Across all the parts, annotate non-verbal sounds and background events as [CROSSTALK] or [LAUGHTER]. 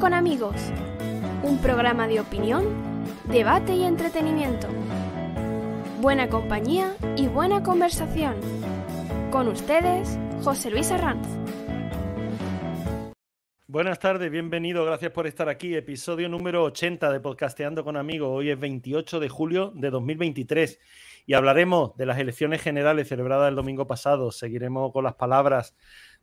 Con amigos, un programa de opinión, debate y entretenimiento. Buena compañía y buena conversación. Con ustedes, José Luis Arranz. Buenas tardes, bienvenido, gracias por estar aquí. Episodio número 80 de Podcasteando con Amigos. Hoy es 28 de julio de 2023 y hablaremos de las elecciones generales celebradas el domingo pasado. Seguiremos con las palabras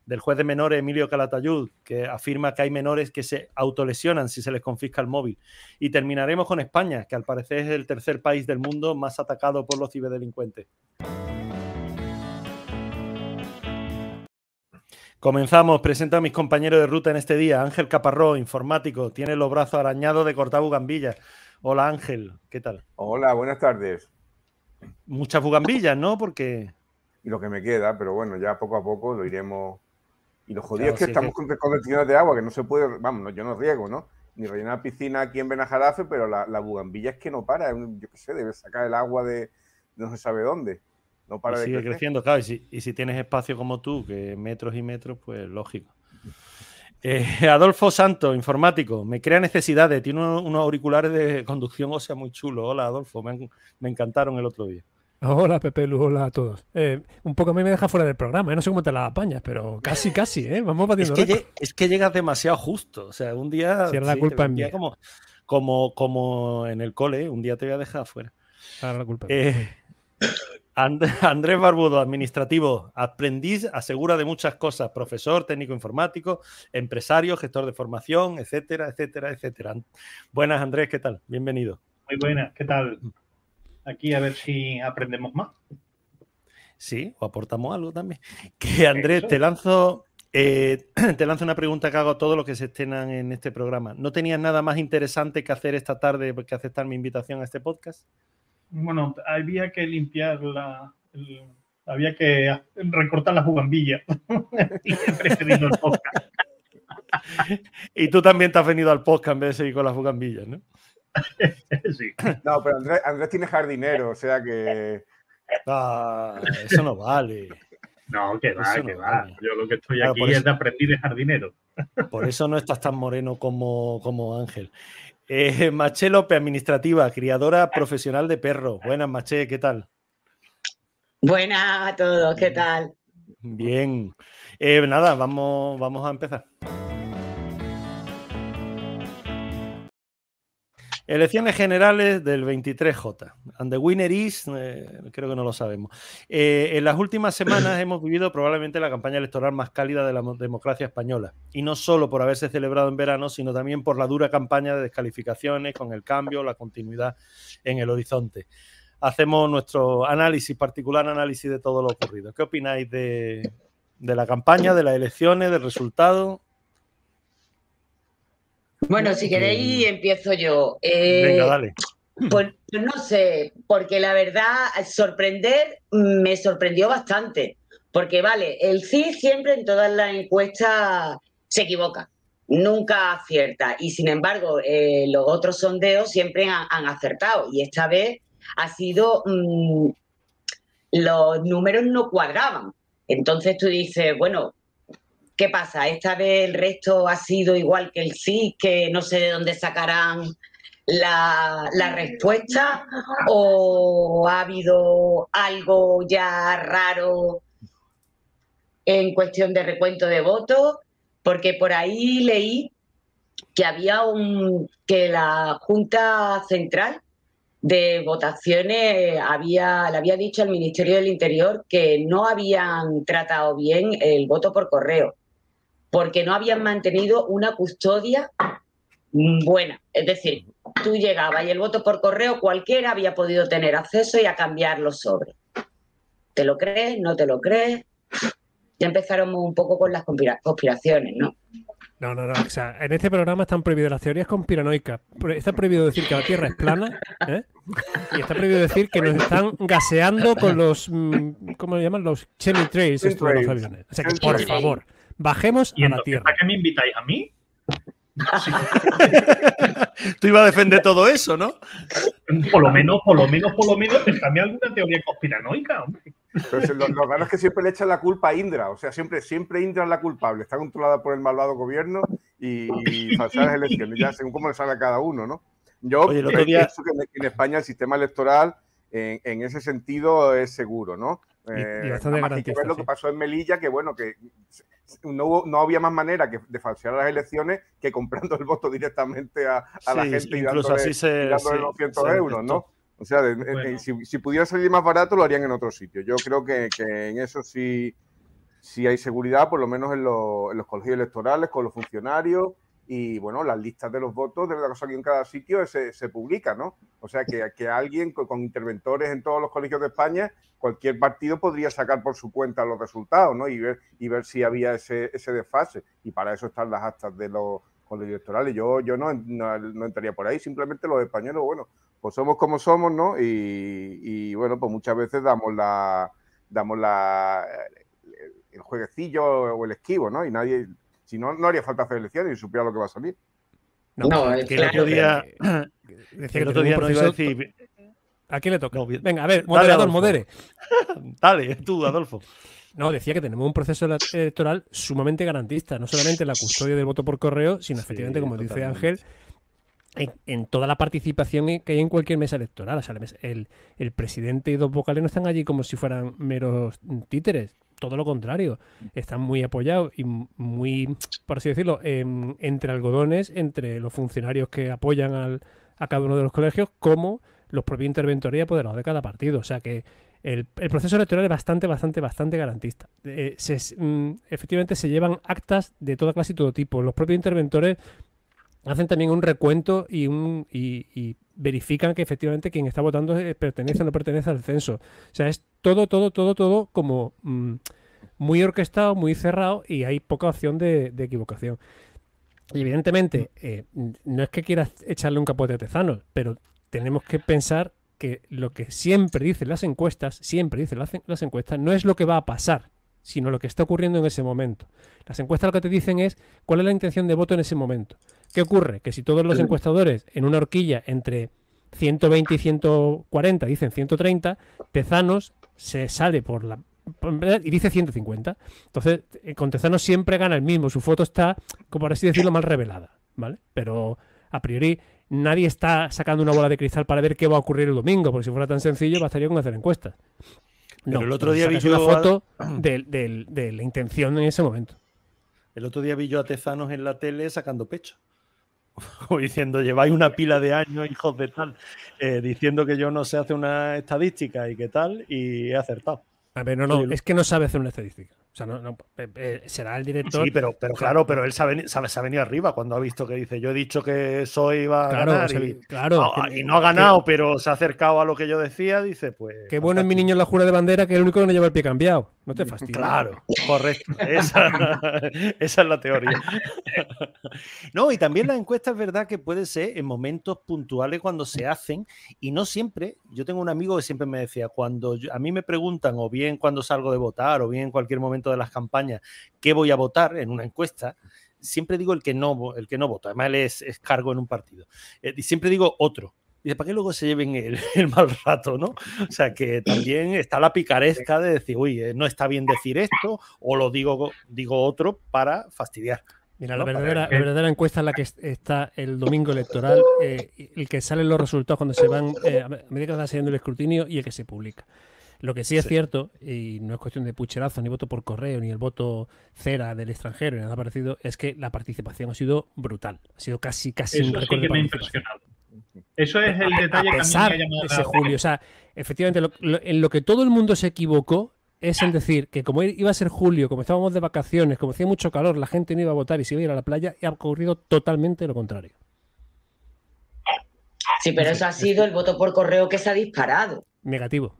del juez de menores Emilio Calatayud, que afirma que hay menores que se autolesionan si se les confisca el móvil. Y terminaremos con España, que al parecer es el tercer país del mundo más atacado por los ciberdelincuentes. Comenzamos, presento a mis compañeros de ruta en este día. Ángel Caparró, informático, tiene los brazos arañados de cortar bugambillas. Hola Ángel, ¿qué tal? Hola, buenas tardes. Muchas bugambillas, ¿no? Porque... Y lo que me queda, pero bueno, ya poco a poco lo iremos y lo jodido es que estamos con condiciones de agua que no se puede, vamos, yo no riego, ¿no? Ni rellenar piscina aquí en Benajarafe, pero la, bugambilla es que no para, yo qué sé, debe sacar el agua de, no se sabe dónde. No para y de sigue creciendo, claro, y si, tienes espacio como tú, que metros y metros, pues lógico. [LAUGHS] Eh, Adolfo Santos, informático, me crea necesidades, tiene unos, auriculares de conducción ósea muy chulos. Hola Adolfo, me, me encantaron el otro día. Hola Pepe Lu, hola a todos. Eh, un poco a mí me deja fuera del programa, ¿eh? no sé cómo te la apañas, pero casi, casi, ¿eh? Vamos [LAUGHS] batiendo. Es que, es que llegas demasiado justo. O sea, un día. Si la culpa en mí. Como, como, como en el cole, un día te voy a dejar fuera. Ahora la culpa. Eh, Andrés Barbudo, administrativo, aprendiz, asegura de muchas cosas, profesor, técnico informático, empresario, gestor de formación, etcétera, etcétera, etcétera. Buenas, Andrés, ¿qué tal? Bienvenido. Muy buenas, ¿qué tal? Aquí a ver si aprendemos más. Sí, o aportamos algo también. [LAUGHS] Que Andrés, te lanzo, eh, [CLEARS THROAT] te lanzo una pregunta que hago a todos los que se estrenan en este programa. ¿No tenías nada más interesante que hacer esta tarde que aceptar mi invitación a este podcast? Bueno, había que limpiar la. había que recortar la jugambilla. [LAUGHS] y he preferido el podcast. [LAUGHS] y tú también te has venido al podcast en vez de seguir con las jugambillas, ¿no? [LAUGHS] sí. No, pero Andrés, tiene jardinero, o sea que. [LAUGHS] Ah, eso no vale. No, que va, que va. Yo lo que estoy aquí es de aprender de jardinero. [LAUGHS] Por eso no estás tan moreno como, como Ángel. Eh, Maché López, administrativa, criadora profesional de perros. Buenas, Maché, ¿qué tal? Buenas a todos, ¿qué tal? Bien. Eh, nada, vamos, vamos a empezar. Elecciones generales del 23J. And the winner is, eh, creo que no lo sabemos. Eh, en las últimas semanas [CLEARS THROAT] hemos vivido probablemente la campaña electoral más cálida de la democracia española. Y no solo por haberse celebrado en verano, sino también por la dura campaña de descalificaciones con el cambio, la continuidad en el horizonte. Hacemos nuestro análisis, particular análisis de todo lo ocurrido. ¿Qué opináis de, de la campaña, de las elecciones, del resultado? Bueno, si queréis, empiezo yo. Eh, Venga, dale. Pues no sé, porque la verdad, sorprender me sorprendió bastante. Porque, vale, el sí siempre en todas las encuestas se equivoca, nunca acierta. Y sin embargo, eh, los otros sondeos siempre han, acertado. Y esta vez ha sido. Mm, los números no cuadraban. Entonces tú dices, bueno, ¿Qué pasa? ¿Esta vez el resto ha sido igual que el sí, que no sé de dónde sacarán la, respuesta? ¿O ha habido algo ya raro en cuestión de recuento de votos? Porque por ahí leí que había un que la Junta Central de votaciones había, le había dicho al Ministerio del Interior que no habían tratado bien el voto por correo porque no habían mantenido una custodia buena. Es decir, tú llegabas y el voto por correo cualquiera había podido tener acceso y a cambiar los sobres. ¿Te lo crees? ¿No te lo crees? Ya empezaron un poco con las conspiraciones, ¿no? No, no, no. O sea, en este programa están prohibidas las teorías conspiranoicas. Está prohibido decir que la Tierra es plana. ¿eh? Y está prohibido decir que nos están gaseando con los. Mm, ¿Cómo le llaman? Los chemitrails estos de los aviones. O sea, que por favor. Bajemos a la tierra. ¿Para qué me invitáis a mí? [LAUGHS] Tú ibas a defender todo eso, ¿no? Por lo menos, por lo menos, por lo menos, déjame alguna teoría conspiranoica, hombre. lo, raro es que siempre le echan la culpa a Indra, o sea, siempre, siempre Indra es la culpable, está controlada por el malvado gobierno y, y [LAUGHS] las elecciones, ya según cómo le sale a cada uno, ¿no? Yo pienso que en España el sistema electoral en, ese sentido es seguro, ¿no? Y, eh, bastante que ver lo que pasó en Melilla, que bueno, que no, no había más manera que de falsear las elecciones que comprando el voto directamente a, la gente y dándole, así se, 200 euros, ¿no? O sea, si, pudiera salir más barato, lo harían en otro sitio. Yo creo que, en eso sí, sí hay seguridad, por lo menos en, en los colegios electorales, con los funcionarios y bueno, las listas de los votos de la cosa que en cada sitio se, se publica, ¿no? O sea, que, que alguien con, interventores en todos los colegios de España, cualquier partido podría sacar por su cuenta los resultados, ¿no? Y ver, y ver si había ese, ese desfase. Y para eso están las actas de los colegios electorales. Yo, yo no, no, entraría por ahí, simplemente los españoles, bueno, pues somos como somos, ¿no? Y, y bueno, pues muchas veces damos la damos la el jueguecillo o el esquivo, ¿no? Y nadie si no, no haría falta hacer elecciones y supiera lo que va a salir. No, es que el otro día. Decía el otro día no iba a decir. ¿A quién le toca? Venga, a ver, moderador, modere. [LAUGHS] Dale, tú, Adolfo. No, decía que tenemos un proceso electoral sumamente garantista, no solamente la custodia del voto por correo, sino efectivamente, como dice Ángel, en, toda la participación que hay en cualquier mesa electoral. O sea, el, el, presidente y dos vocales no están allí como si fueran meros títeres. Todo lo contrario. Están muy apoyados y muy, por así decirlo, entre algodones, entre los funcionarios que apoyan al, a cada uno de los colegios, como los propios interventores y apoderados de cada partido. O sea que el, proceso electoral es bastante, bastante, bastante garantista. Eh, mm, efectivamente se llevan actas de toda clase y todo tipo. Los propios interventores hacen también un recuento y, un, y, verifican que efectivamente quien está votando pertenece o no pertenece al censo. O sea, es todo, todo, todo, todo como mm, muy orquestado, muy cerrado y hay poca opción de, equivocación. Y evidentemente, eh, no es que quieras echarle un capote a Tezanos, pero tenemos que pensar que lo que siempre dicen las encuestas, siempre dicen las encuestas, no es lo que va a pasar, sino lo que está ocurriendo en ese momento. Las encuestas lo que te dicen es cuál es la intención de voto en ese momento. ¿Qué ocurre? Que si todos los encuestadores en una horquilla entre 120 y 140 dicen 130, Tezanos se sale por la y dice 150. Entonces, eh, con Tezanos siempre gana el mismo. Su foto está, como por así decirlo, mal revelada, ¿vale? Pero a priori nadie está sacando una bola de cristal para ver qué va a ocurrir el domingo, porque si fuera tan sencillo bastaría con hacer encuestas. No, el otro día vi una foto [CLEARS THROAT] de, la intención en ese momento. El otro día vi yo a Tezanos en la tele sacando pecho. [LAUGHS] O diciendo, lleváis una pila de años, hijos de tal, eh, diciendo que yo no sé hacer una estadística y qué tal, y he acertado. A ver, no, no, es que no sabe hacer una estadística. O sea, no, no será el director. Sí, pero, pero claro, pero él se ha, venido, arriba cuando ha visto que dice, yo he dicho que soy va a ganar y, claro, y no ha ganado, pero se ha acercado a lo que yo decía, dice, pues... Qué bueno es mi niño en la jura de bandera que es el único que no lleva el pie cambiado. No te fastidies. Claro, correcto. Esa, [LAUGHS] esa, es la teoría. [LAUGHS] No, y también la encuesta es verdad que puede ser en momentos puntuales cuando se hacen y no siempre. Yo tengo un amigo que siempre me decía, cuando a mí me preguntan o bien cuando salgo de votar o bien en cualquier momento de las campañas qué voy a votar en una encuesta, siempre digo el que no, el que no vota. Además, él es, cargo en un partido. Eh, y siempre digo otro. Y para qué luego se lleven el, [LAUGHS] el, mal rato, ¿no? O sea, que también está la picaresca de decir, uy, eh, no está bien decir esto, o lo digo, digo otro para fastidiar. Mira, la, verdadera, verdadera, encuesta en la que está el domingo electoral, eh, el que salen los resultados cuando se van, a medida que va saliendo el escrutinio y el que se publica. Lo que sí es cierto, y no es cuestión de pucherazo, ni voto por correo, ni el voto cera del extranjero, ni nada parecido, es que la participación ha sido brutal. Ha sido casi, casi Eso un sí me Eso es el detalle que a mí me ha llamado ese julio. O sea, efectivamente, en lo que todo el mundo se equivocó es en decir que como iba a ser julio, como estábamos de vacaciones, como hacía mucho calor, la gente no iba a votar y se iba a ir a la playa, y ha ocurrido totalmente lo contrario. Sí, pero eso ha sido el voto por correo que se ha disparado. Negativo.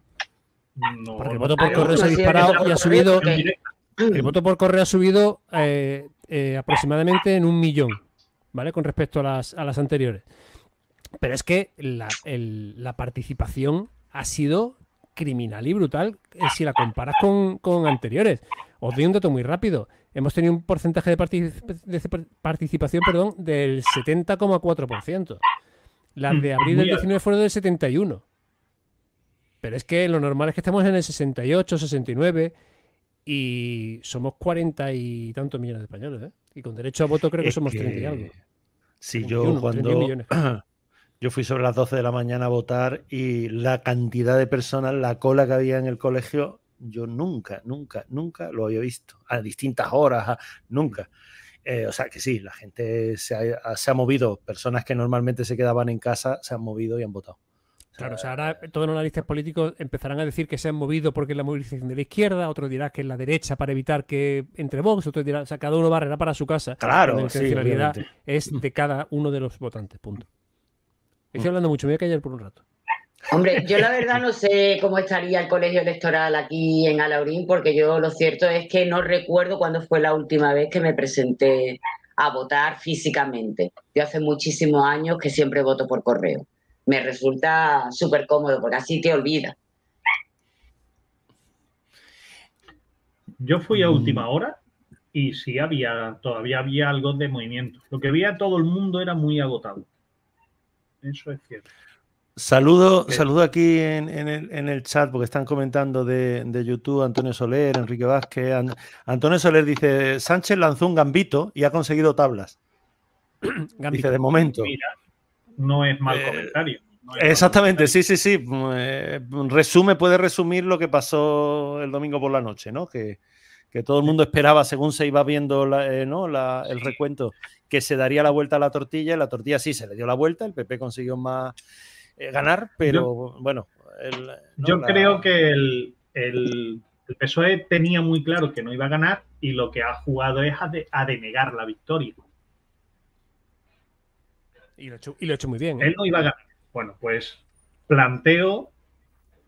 Porque el voto por correo se ha disparado y ha subido. El voto por correo ha subido eh, eh, aproximadamente en un millón, ¿vale? Con respecto a las, a las anteriores. Pero es que la, la, participación ha sido criminal y brutal eh, si la comparas con, con, anteriores. Os doy un dato muy rápido. Hemos tenido un porcentaje de, de participación perdón, del 70,4%. Las de abril del 19 fueron del 71%. Pero es que lo normal es que estemos en el 68, 69 y somos 40 y tantos millones de españoles. ¿eh? Y con derecho a voto creo que Es somos 30 y que- algo. Sí, 21, yo 31 cuando [CLEARS THROAT] yo fui sobre las 12 de la mañana a votar y la cantidad de personas, la cola que había en el colegio, yo nunca, nunca, nunca lo había visto. A distintas horas, a- nunca. Eh, o sea que sí, la gente se ha, se ha movido, personas que normalmente se quedaban en casa se han movido y han votado. Claro, o sea, sea, ahora todos los analistas políticos empezarán a decir que se han movido porque es la movilización de la izquierda, otro dirá que es la derecha para evitar que entre Vox, otro dirá, o sea, cada uno barrerá para su casa. Claro, la sí, intencionalidad obviamente. es de cada uno de los votantes, punto. Estoy hablando mucho, me voy a callar por un rato. Hombre, yo la verdad no sé cómo estaría el colegio electoral aquí en Alaurín, porque yo lo cierto es que no recuerdo cuándo fue la última vez que me presenté a votar físicamente. Yo hace muchísimos años que siempre voto por correo. Me resulta súper cómodo, porque así te olvidas. Yo fui a Mm. última hora y sí había, todavía había algo de movimiento. Lo que veía todo el mundo era muy agotado. Eso es cierto. Saludo, Eh. saludo aquí en, en el, en el chat porque están comentando de, de YouTube Antonio Soler, Enrique Vázquez. An- Antonio Soler dice: Sánchez lanzó un gambito y ha conseguido tablas. [CLEARS THROAT] Gambito. Dice de momento. Mira, no es mal Eh, comentario. no es mal Exactamente, comentario. sí, sí, sí. Mm, eh, Resume, puede resumir lo que pasó el domingo por la noche, ¿no? Que, que todo el mundo esperaba, según se iba viendo la, eh, ¿no? la- el recuento, que se daría la vuelta a la tortilla. y La tortilla sí se le dio la vuelta, el PP consiguió más eh, ganar, pero bueno. el- ¿no? Yo La- creo que el, el- el PSOE tenía muy claro que no iba a ganar y lo que ha jugado es a, de- a denegar la victoria. Y lo he hecho, y lo he hecho muy bien. ¿eh? Él no iba a ganar. Bueno, pues planteo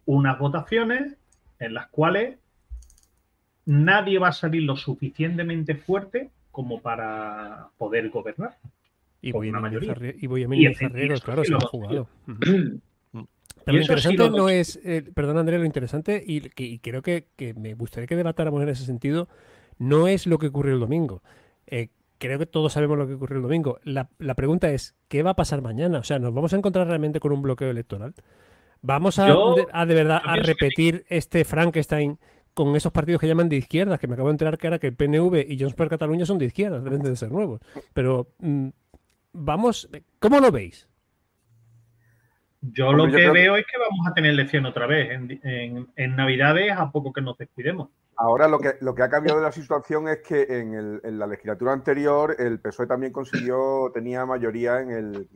unas votaciones en las cuales nadie va a salir lo suficientemente fuerte como para poder gobernar. Y voy a una minimizar, y voy a minimizar riesgos, claro, sí se lo lo ha hemos jugado. [CLEARS THROAT] Pero lo sí interesante lo no es, eh, perdón Andrés, lo interesante, y, que- y creo que, que me gustaría que debatáramos en ese sentido, no es lo que ocurrió el domingo. Eh, creo que todos sabemos lo que ocurrió el domingo. La, la pregunta es, ¿qué va a pasar mañana? O sea, ¿nos vamos a encontrar realmente con un bloqueo electoral? ¿Vamos a, Yo- de, a de verdad a que repetir este Frankenstein con esos partidos que llaman de izquierdas? Que me acabo de enterar que ahora que el PNV y Junts per Cataluña son de izquierdas, deben de ser nuevos. Pero, mm, vamos, ¿cómo lo veis? Yo Hombre, lo yo que creo veo es que vamos a tener elección otra vez en, en- en Navidades a poco que nos descuidemos. Ahora lo que, lo que ha cambiado de la situación es que en, el- en la legislatura anterior el PSOE también consiguió, tenía mayoría en el,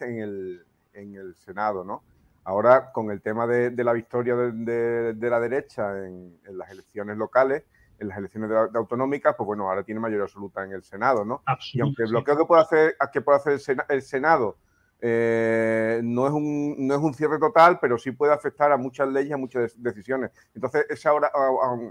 en el, en el Senado, ¿no? Ahora con el tema de, de la victoria de, de- de la derecha en, en las elecciones locales, en las elecciones autonómicas, pues bueno, ahora tiene mayoría absoluta en el Senado, ¿no? Y aunque el bloqueo que puede hacer, que puede hacer el Senado eh, no, es un, no es un cierre total, pero sí puede afectar a muchas leyes, a muchas decisiones. Entonces, es ahora,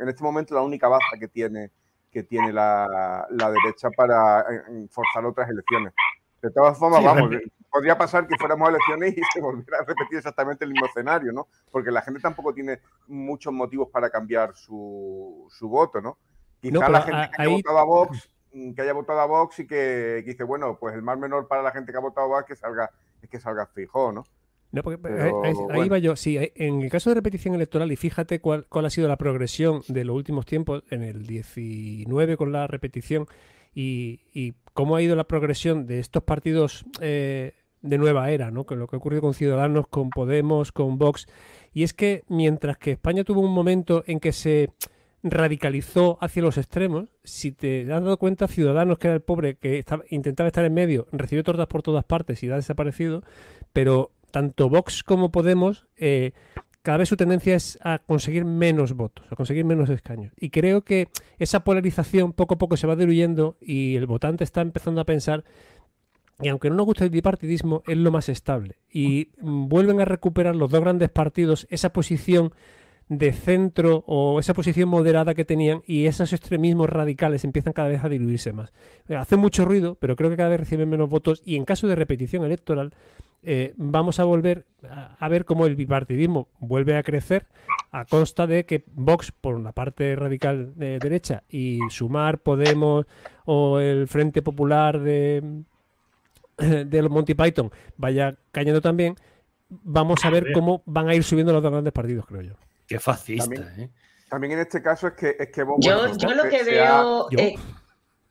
en este momento, la única baza que tiene, que tiene la, la derecha para eh, forzar otras elecciones. De todas formas, Sí, vamos, repe- podría pasar que fuéramos a elecciones y [LAUGHS] se volviera a repetir exactamente el mismo escenario, ¿no? Porque la gente tampoco tiene muchos motivos para cambiar su, su voto, ¿no? Quizá No, la gente a- que ahí- votado a Vox, que haya votado a Vox y que, que dice, bueno, pues el mal menor para la gente que ha votado a Vox que salga, es que salga fijo, ¿no? No, porque Pero, ahí, va yo. Sí, ahí- en el caso de repetición electoral, y fíjate cuál, cuál ha sido la progresión de los últimos tiempos, en el 19 con la repetición, y, y cómo ha ido la progresión de estos partidos eh, de nueva era, ¿no? Con lo que ha ocurrido con Ciudadanos, con Podemos, con Vox. Y es que mientras que España tuvo un momento en que se radicalizó hacia los extremos, si te has dado cuenta, Ciudadanos, que era el pobre que intentaba estar en medio, recibió tortas por todas partes y ha desaparecido, pero tanto Vox como Podemos, eh, cada vez su tendencia es a conseguir menos votos, a conseguir menos escaños. Y creo que esa polarización poco a poco se va diluyendo y el votante está empezando a pensar y aunque no nos guste el bipartidismo, es lo más estable. Y mm, vuelven a recuperar los dos grandes partidos esa posición de centro o esa posición moderada que tenían y esos extremismos radicales empiezan cada vez a diluirse más. Eh, Hace mucho ruido, pero creo que cada vez reciben menos votos y en caso de repetición electoral eh, vamos a volver a, a ver cómo el bipartidismo vuelve a crecer a consta de que Vox por la parte radical de derecha y Sumar, Podemos o el Frente Popular de, [LAUGHS] de los Monty Python vaya cayendo también vamos a ver cómo van a ir subiendo los dos grandes partidos, creo yo. Qué fascista, También- ¿eh? También en este caso es que es que Vox, Yo, bueno, yo lo que se ha- veo. yo- eh,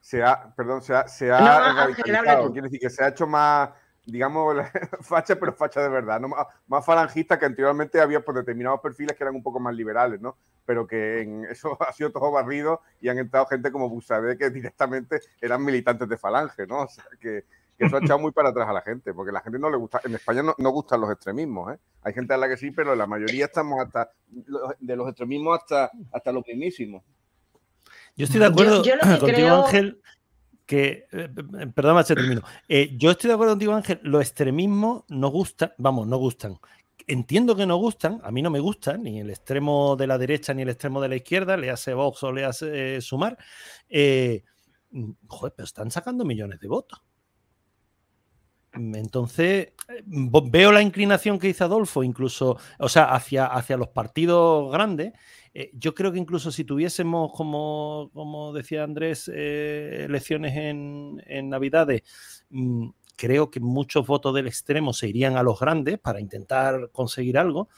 se ha, perdón, se ha, se ha No, Ángel, radicalizado. habla tú. Quiere decir que se ha hecho más, digamos, [LAUGHS] facha, pero facha de verdad, ¿no? más, más falangista que anteriormente había por determinados perfiles que eran un poco más liberales, ¿no? Pero que en eso [LAUGHS] ha sido todo barrido y han entrado gente como Busadé que directamente eran militantes de falange, ¿no? O sea, que, que eso ha echado muy para atrás a la gente, porque a la gente no le gusta, en España no, no gustan los extremismos, ¿eh? Hay gente a la que sí, pero la mayoría estamos hasta, de los extremismos hasta, hasta los mismísimos. Yo estoy de acuerdo yo contigo, creo- Ángel, que. eh, perdón, termino. Eh, yo estoy de acuerdo contigo, Ángel. Los extremismos no gustan, vamos, no gustan. Entiendo que no gustan, a mí no me gustan, ni el extremo de la derecha ni el extremo de la izquierda, le hace Vox o le hace eh, Sumar. Eh, joder, pero están sacando millones de votos. Entonces, veo la inclinación que dice Adolfo, incluso, o sea, hacia, hacia los partidos grandes. Eh, yo creo que incluso si tuviésemos, como, como decía Andrés, eh, elecciones en, en Navidades, mm, creo que muchos votos del extremo se irían a los grandes para intentar conseguir algo.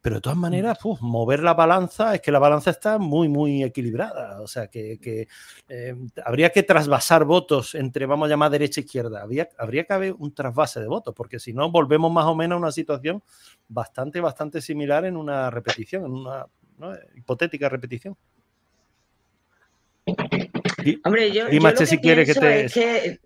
Pero de todas maneras, mover la balanza, es que la balanza está muy, muy equilibrada. O sea, que, que, eh, habría que trasvasar votos entre, vamos a llamar, derecha e izquierda. Habría, habría que haber un trasvase de votos, porque si no, volvemos más o menos a una situación bastante, bastante similar en una repetición, en una ¿no? hipotética repetición. Di- hombre, yo, yo lo que si quiere que te- es que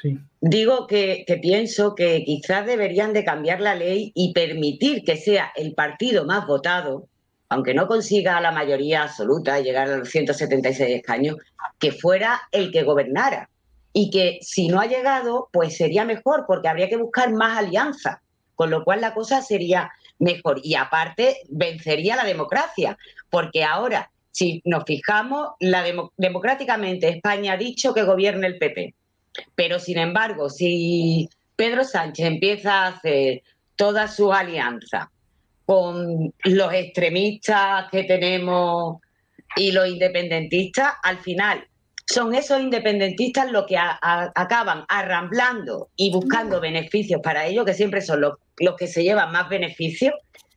Sí. Digo que, pienso que quizás deberían de cambiar la ley y permitir que sea el partido más votado, aunque no consiga la mayoría absoluta y llegar a los 176 escaños, que fuera el que gobernara. Y que si no ha llegado, pues sería mejor, porque habría que buscar más alianzas, con lo cual la cosa sería mejor. Y aparte, vencería la democracia, porque ahora, si nos fijamos, la demo- democráticamente España ha dicho que gobierne el PP. Pero sin embargo, si Pedro Sánchez empieza a hacer todas sus alianzas con los extremistas que tenemos y los independentistas, al final son esos independentistas los que a- a- acaban arramblando y buscando beneficios para ellos, que siempre son los, los que se llevan más beneficios,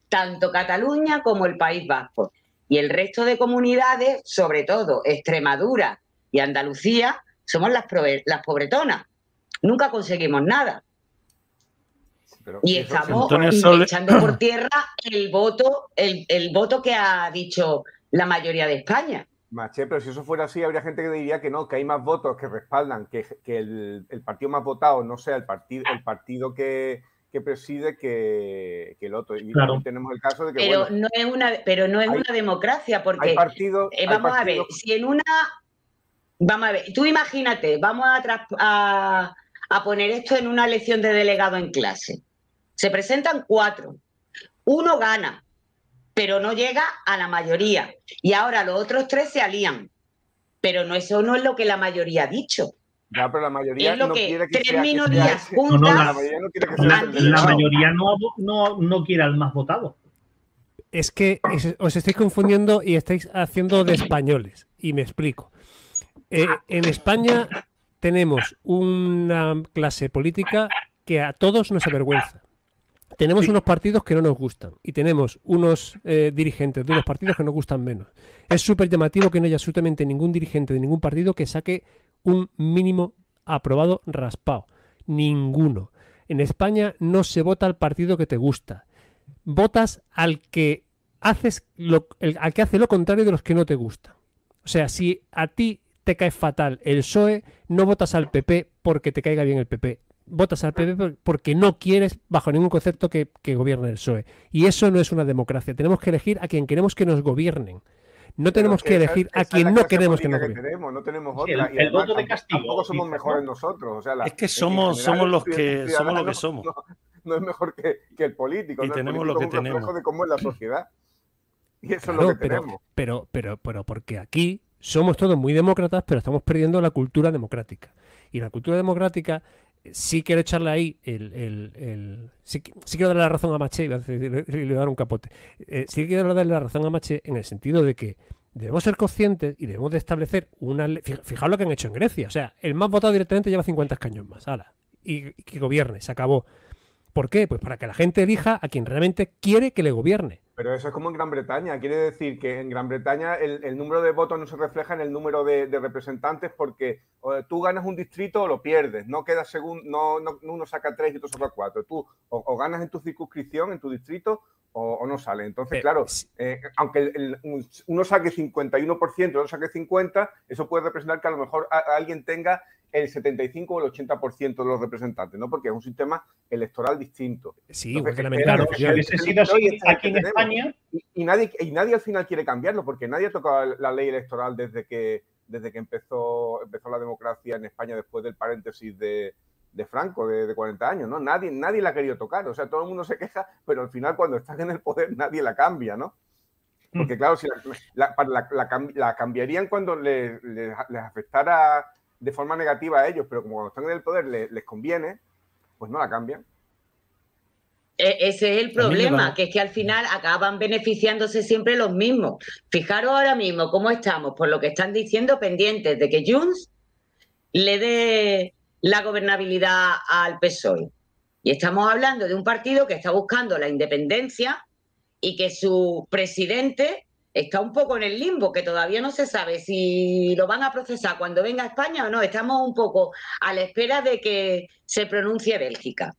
tanto Cataluña como el País Vasco. Y el resto de comunidades, sobre todo Extremadura y Andalucía, somos las, prove- las pobretonas. Nunca conseguimos nada. Pero Y estamos echando por tierra el voto, el, el voto que ha dicho la mayoría de España. Maché, pero si eso fuera así, habría gente que diría que no, que hay más votos que respaldan que, que el, el partido más votado no sea el partido, el partido que, que preside que, que el otro. Y Claro. tenemos el caso de que Pero bueno, no es una, pero no es hay- una democracia, hay porque eh, hay vamos a ver, si en una vamos a ver, tú imagínate, vamos a, tras- a, a poner esto en una elección de delegado en clase. Se presentan cuatro, uno gana, pero no llega a la mayoría. Y ahora los otros tres se alían. Pero no, eso no es lo que la mayoría ha dicho. Ya, pero la mayoría Es lo no que quiere que tres sea- que sea minorías juntas No, no, La mayoría no quiere que sea La, mayoría no, no, no quiere al más votado. Es que os estáis confundiendo y estáis haciendo de españoles. Y me explico. Eh, en España tenemos una clase política que a todos nos avergüenza. Tenemos unos partidos que no nos gustan y tenemos unos eh, dirigentes de unos partidos que nos gustan menos. Es súper llamativo que no haya absolutamente ningún dirigente de ningún partido que saque un mínimo aprobado raspado. Ninguno. En España no se vota al partido que te gusta. Votas al que haces lo, el- al que hace lo contrario de los que no te gustan. O sea, si a ti te cae fatal el PSOE, no votas al PP porque te caiga bien el PP. Votas al PP por- porque no quieres, bajo ningún concepto, que, que gobierne el PSOE. Y eso no es una democracia. Tenemos que elegir a quien queremos que nos gobiernen. No tenemos Pero que elegir esa a quien no queremos que nos gobierne. tenemos, no tenemos Sí, otra. el- y el además voto de castigo, Tampoco somos mejores ¿no? nosotros. O sea, la- Es que somos- general, somos los que- somos lo que no- [LAUGHS] somos. No, no es mejor que, que el político. Y tenemos político lo que un tenemos. de cómo es la sociedad. Y eso Claro, es lo que pero, tenemos. pero, pero, pero porque aquí somos todos muy demócratas, pero estamos perdiendo la cultura democrática. Y la cultura democrática, sí quiero echarle ahí el. el- el- sí, sí quiero darle la razón a Maché, decir- le, voy a dar un capote. Eh, sí quiero darle la razón a Maché en el sentido de que debemos ser conscientes y debemos de establecer una. Fijaos lo que han hecho en Grecia. O sea, el más votado directamente lleva 50 escaños más. ala, y, y que gobierne, se acabó. ¿Por qué? Pues para que la gente elija a quien realmente quiere que le gobierne. Pero eso es como en Gran Bretaña. Quiere decir que en Gran Bretaña el, número de votos no se refleja en el número de, representantes porque tú ganas un distrito o lo pierdes. No queda según, no, uno saca tres y otro saca cuatro. Tú o, ganas en tu circunscripción, en tu distrito, o, no sale. Entonces, claro, eh, aunque uno saque 51% y otro saque 50%, eso puede representar que a lo mejor alguien tenga el 75 o el 80% de los representantes, ¿no? Porque es un sistema electoral distinto. Sí, porque claro, aquí en España. Y, nadie, y nadie al final quiere cambiarlo, porque nadie ha tocado la ley electoral desde que, desde que empezó, empezó la democracia en España después del paréntesis de, Franco, de, 40 años, ¿no? Nadie, nadie la ha querido tocar. O sea, todo el mundo se queja, pero al final cuando están en el poder nadie la cambia, ¿no? Porque claro, si la, la, cambiarían cuando les afectara de forma negativa a ellos, pero como cuando están en el poder les, conviene, pues no la cambian. E, ese es el problema, que es que al final acaban beneficiándose siempre los mismos. Fijaros ahora mismo cómo estamos, por lo que están diciendo, pendientes de que Junts le dé la gobernabilidad al PSOE. Y estamos hablando de un partido que está buscando la independencia y que su presidente está un poco en el limbo, que todavía no se sabe si lo van a procesar cuando venga a España o no. Estamos un poco a la espera de que se pronuncie Bélgica.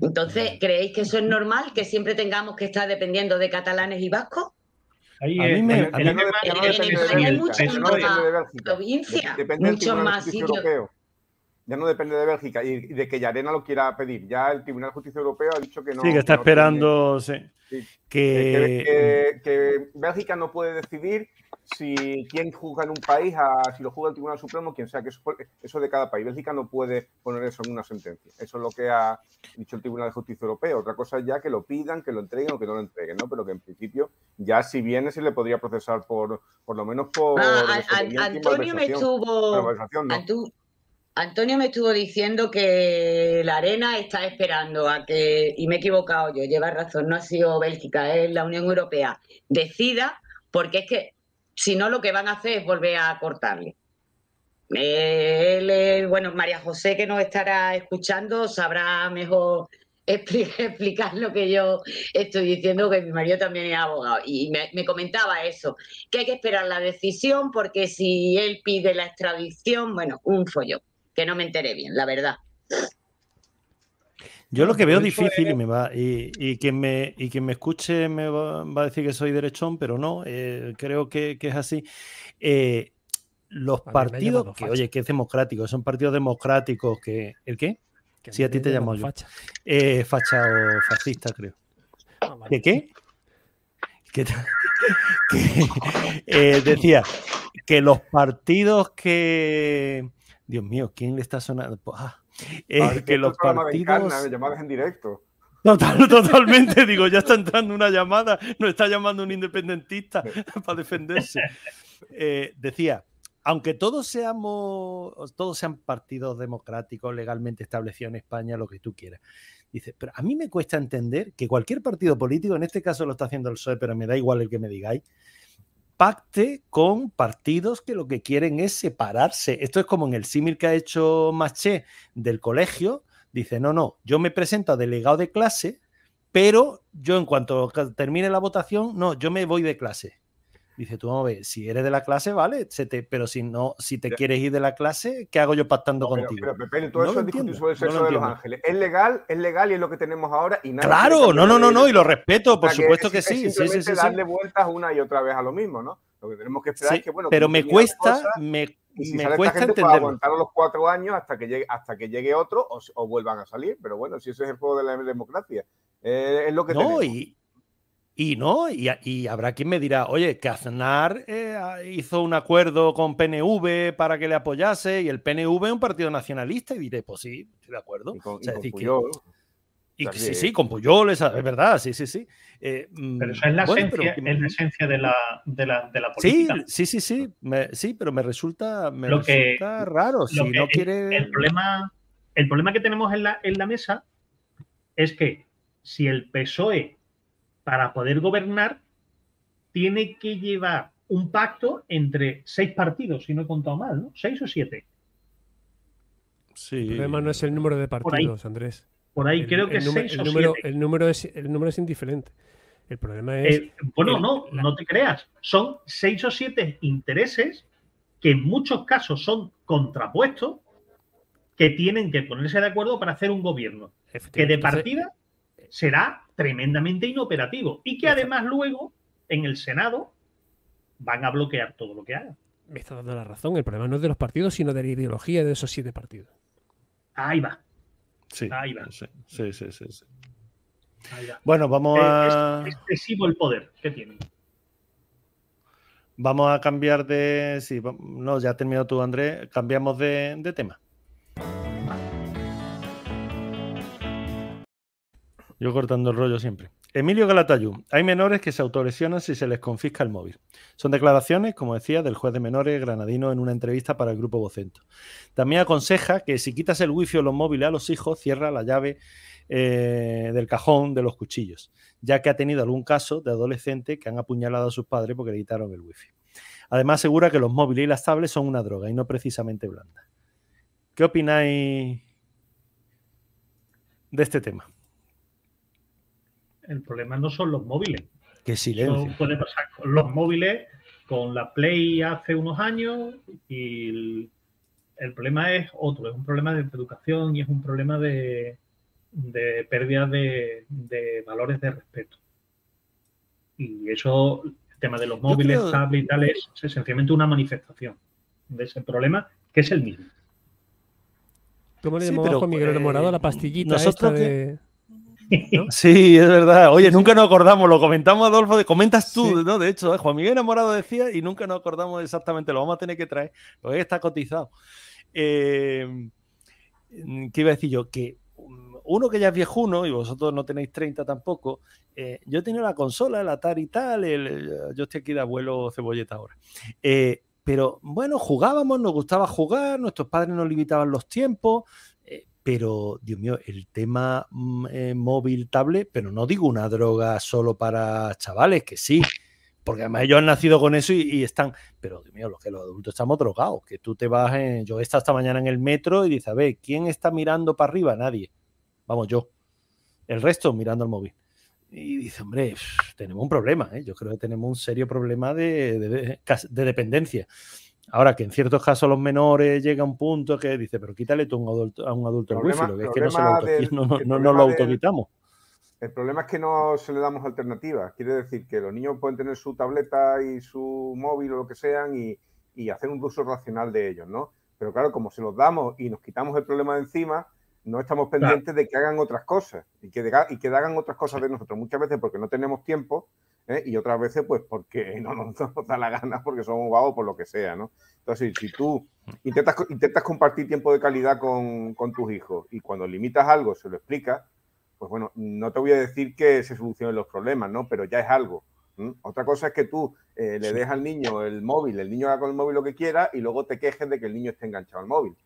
Entonces, ¿creéis que eso es normal? ¿Que siempre tengamos que estar dependiendo de catalanes y vascos? a mí me, hay muchas más provincias, muchos más sitios ya no depende de Bélgica y de que Yarena lo quiera pedir. Ya el Tribunal de Justicia Europeo ha dicho que no. Sí, que está esperando. Que... Que, Bélgica no puede decidir si quién juzga en un país, si lo juzga el Tribunal Supremo, quien sea, que eso, eso de cada país. Bélgica no puede poner eso en una sentencia. Eso es lo que ha dicho el Tribunal de Justicia Europeo. Otra cosa es ya que lo pidan, que lo entreguen o que no lo entreguen, ¿no? Pero que en principio ya si viene se le podría procesar por, por lo menos por. Ah, Antonio me estuvo. Antonio me estuvo diciendo que la arena está esperando a que, y me he equivocado yo, lleva razón, no ha sido Bélgica, es la Unión Europea, decida, porque es que si no lo que van a hacer es volver a cortarle. bueno, María José que nos estará escuchando sabrá mejor [LAUGHS] explicar lo que yo estoy diciendo, que mi marido también es abogado. Y me, me, comentaba eso, que hay que esperar la decisión porque si él pide la extradición, bueno, un follón que no me enteré bien, la verdad. Yo lo que veo difícil y me va y, quien me y quien me escuche me va, a decir que soy derechón, pero no, eh, creo que, es así. Eh, los partidos que oye que es democrático, son partidos democráticos que ¿el qué? Que sí, a ti te llamo yo. Facha. Eh, facha o fascista, creo. Ah, ¿Qué qué? que [LAUGHS] decía que los partidos que Dios mío, ¿quién le está sonando? Ah, es que los partidos... llamadas en directo. Total, [LAUGHS] totalmente, digo, ya está entrando una llamada, no está llamando un independentista [LAUGHS] para defenderse. Eh, decía, aunque todos seamos, todos sean partidos democráticos legalmente establecidos en España, lo que tú quieras. Dice, pero a mí me cuesta entender que cualquier partido político, en este caso lo está haciendo el PSOE, pero me da igual el que me digáis, pacte con partidos que lo que quieren es separarse. Esto es como en el símil que ha hecho Maché del colegio. Dice, no, no, yo me presento a delegado de clase, pero yo en cuanto termine la votación, no, yo me voy de clase. Dice, tú vamos a ver, si eres de la clase, vale, pero si no, si te quieres ir de la clase, ¿qué hago yo pactando contigo? Pero, Pepe, todo eso es discutir sobre el sexo de los ángeles. Es legal, es legal y es lo que tenemos ahora. Y claro, no, no, no, no, y lo respeto, por supuesto que, sí. sí, sí, sí, darle vueltas una y otra vez a lo mismo, ¿no? Lo que tenemos que esperar es que, bueno, pero me cuesta, me, me cuesta entender. aguantar los cuatro años hasta que llegue, hasta que llegue otro o, vuelvan a salir, pero bueno, si ese es el juego de la democracia, eh, es lo que no, Y, y no, y, habrá quien me dirá, oye, que Aznar eh, hizo un acuerdo con PNV para que le apoyase y el PNV es un partido nacionalista y diré, pues sí, estoy de acuerdo. Y sí, sí, con Puyol, es, verdad, sí, sí, sí. Eh, pero esa es la, esencia, es la esencia de la, de la, de la política. Sí, sí, sí, sí, sí, pero me resulta, me resulta raro. Si no quiere... el, problema, el problema que tenemos en la, en la mesa es que si el PSOE para poder gobernar, tiene que llevar un pacto entre seis partidos, si no he contado mal, ¿no? ¿Seis o siete? Sí. El problema no es el número de partidos, Andrés. Por ahí creo que el, número, el, número, el, número es, el número es indiferente. El problema es. Eh, bueno, no, no te creas. Son seis o siete intereses que en muchos casos son contrapuestos que tienen que ponerse de acuerdo para hacer un gobierno que de partida será tremendamente inoperativo y que además luego en el Senado van a bloquear todo lo que haga. Me está dando la razón. El problema no es de los partidos, sino de la ideología de esos siete partidos. Ahí va. Sí, Ahí va. Sí, sí, sí. sí, Bueno, vamos a. Es excesivo el poder que tienen. Vamos a cambiar de. Sí, no, ya ha terminado tú, Andrés. Cambiamos de, de tema. Yo cortando el rollo siempre. Emilio Galatayú. Hay menores que se autolesionan si se les confisca el móvil. Son declaraciones, como decía, del juez de menores granadino en una entrevista para el grupo Vocento. También aconseja que si quitas el wifi o los móviles a los hijos, cierra la llave eh, del cajón de los cuchillos, ya que ha tenido algún caso de adolescentes que han apuñalado a sus padres porque le quitaron el wifi. Además, asegura que los móviles y las tablets son una droga y no precisamente blanda. ¿Qué opináis de este tema? El problema no son los móviles. Qué silencio. puede pasar con los móviles, con la Play hace unos años y el, problema es otro, es un problema de educación y es un problema de, pérdida de, valores de respeto. Y eso, el tema de los móviles, tablets y tal, es esencialmente una manifestación de ese problema que es el mismo. ¿Cómo le llamamos Miguel Enamorado la pastillita esta de... [LAUGHS] Sí, es verdad. Oye, nunca nos acordamos, lo comentamos, Adolfo, de, comentas tú, ¿no? De hecho, ¿eh? Juan Miguel Enamorado decía y nunca nos acordamos exactamente, lo vamos a tener que traer, porque está cotizado. Eh, ¿Qué iba a decir yo? Que uno que ya es viejuno, y vosotros no tenéis 30 tampoco, eh, yo tenía la consola, el Atari y tal, yo estoy aquí de abuelo cebolleta ahora. pero bueno, jugábamos, nos gustaba jugar, nuestros padres nos limitaban los tiempos, pero Dios mío, el tema mm, eh, móvil, tablet, pero no digo una droga solo para chavales, que sí, porque además ellos han nacido con eso y, están, pero Dios mío, los que los adultos estamos drogados, que tú te vas, en, yo he estado esta mañana en el metro y dices, a ver, ¿quién está mirando para arriba? Nadie, vamos yo, el resto mirando el móvil. Y dice, hombre, tenemos un problema, ¿eh? yo creo que tenemos un serio problema de, de dependencia. Ahora que en ciertos casos los menores llega un punto que dice, pero quítale tú a un adulto, a un adulto el wifi, lo que es que no, se lo, [LAUGHS] no, no, lo autoquitamos. El problema es que no se le damos alternativas. Quiere decir que los niños pueden tener su tableta y su móvil o lo que sean y, y hacer un uso racional de ellos, ¿no? Pero claro, como se los damos y nos quitamos el problema de encima, no estamos pendientes de que hagan otras cosas y que, y que hagan otras cosas de nosotros. Muchas veces porque no tenemos tiempo ¿eh? y otras veces pues porque [LAUGHS] no nos, da la gana, porque somos vagos por lo que sea, ¿no? Entonces, si tú intentas, intentas compartir tiempo de calidad con, tus hijos y cuando limitas algo se lo explicas, pues bueno, no te voy a decir que se solucionen los problemas, ¿no? Pero ya es algo. Otra cosa es que tú eh, le dejas al niño el móvil, el niño haga con el móvil lo que quiera y luego te quejes de que el niño esté enganchado al móvil.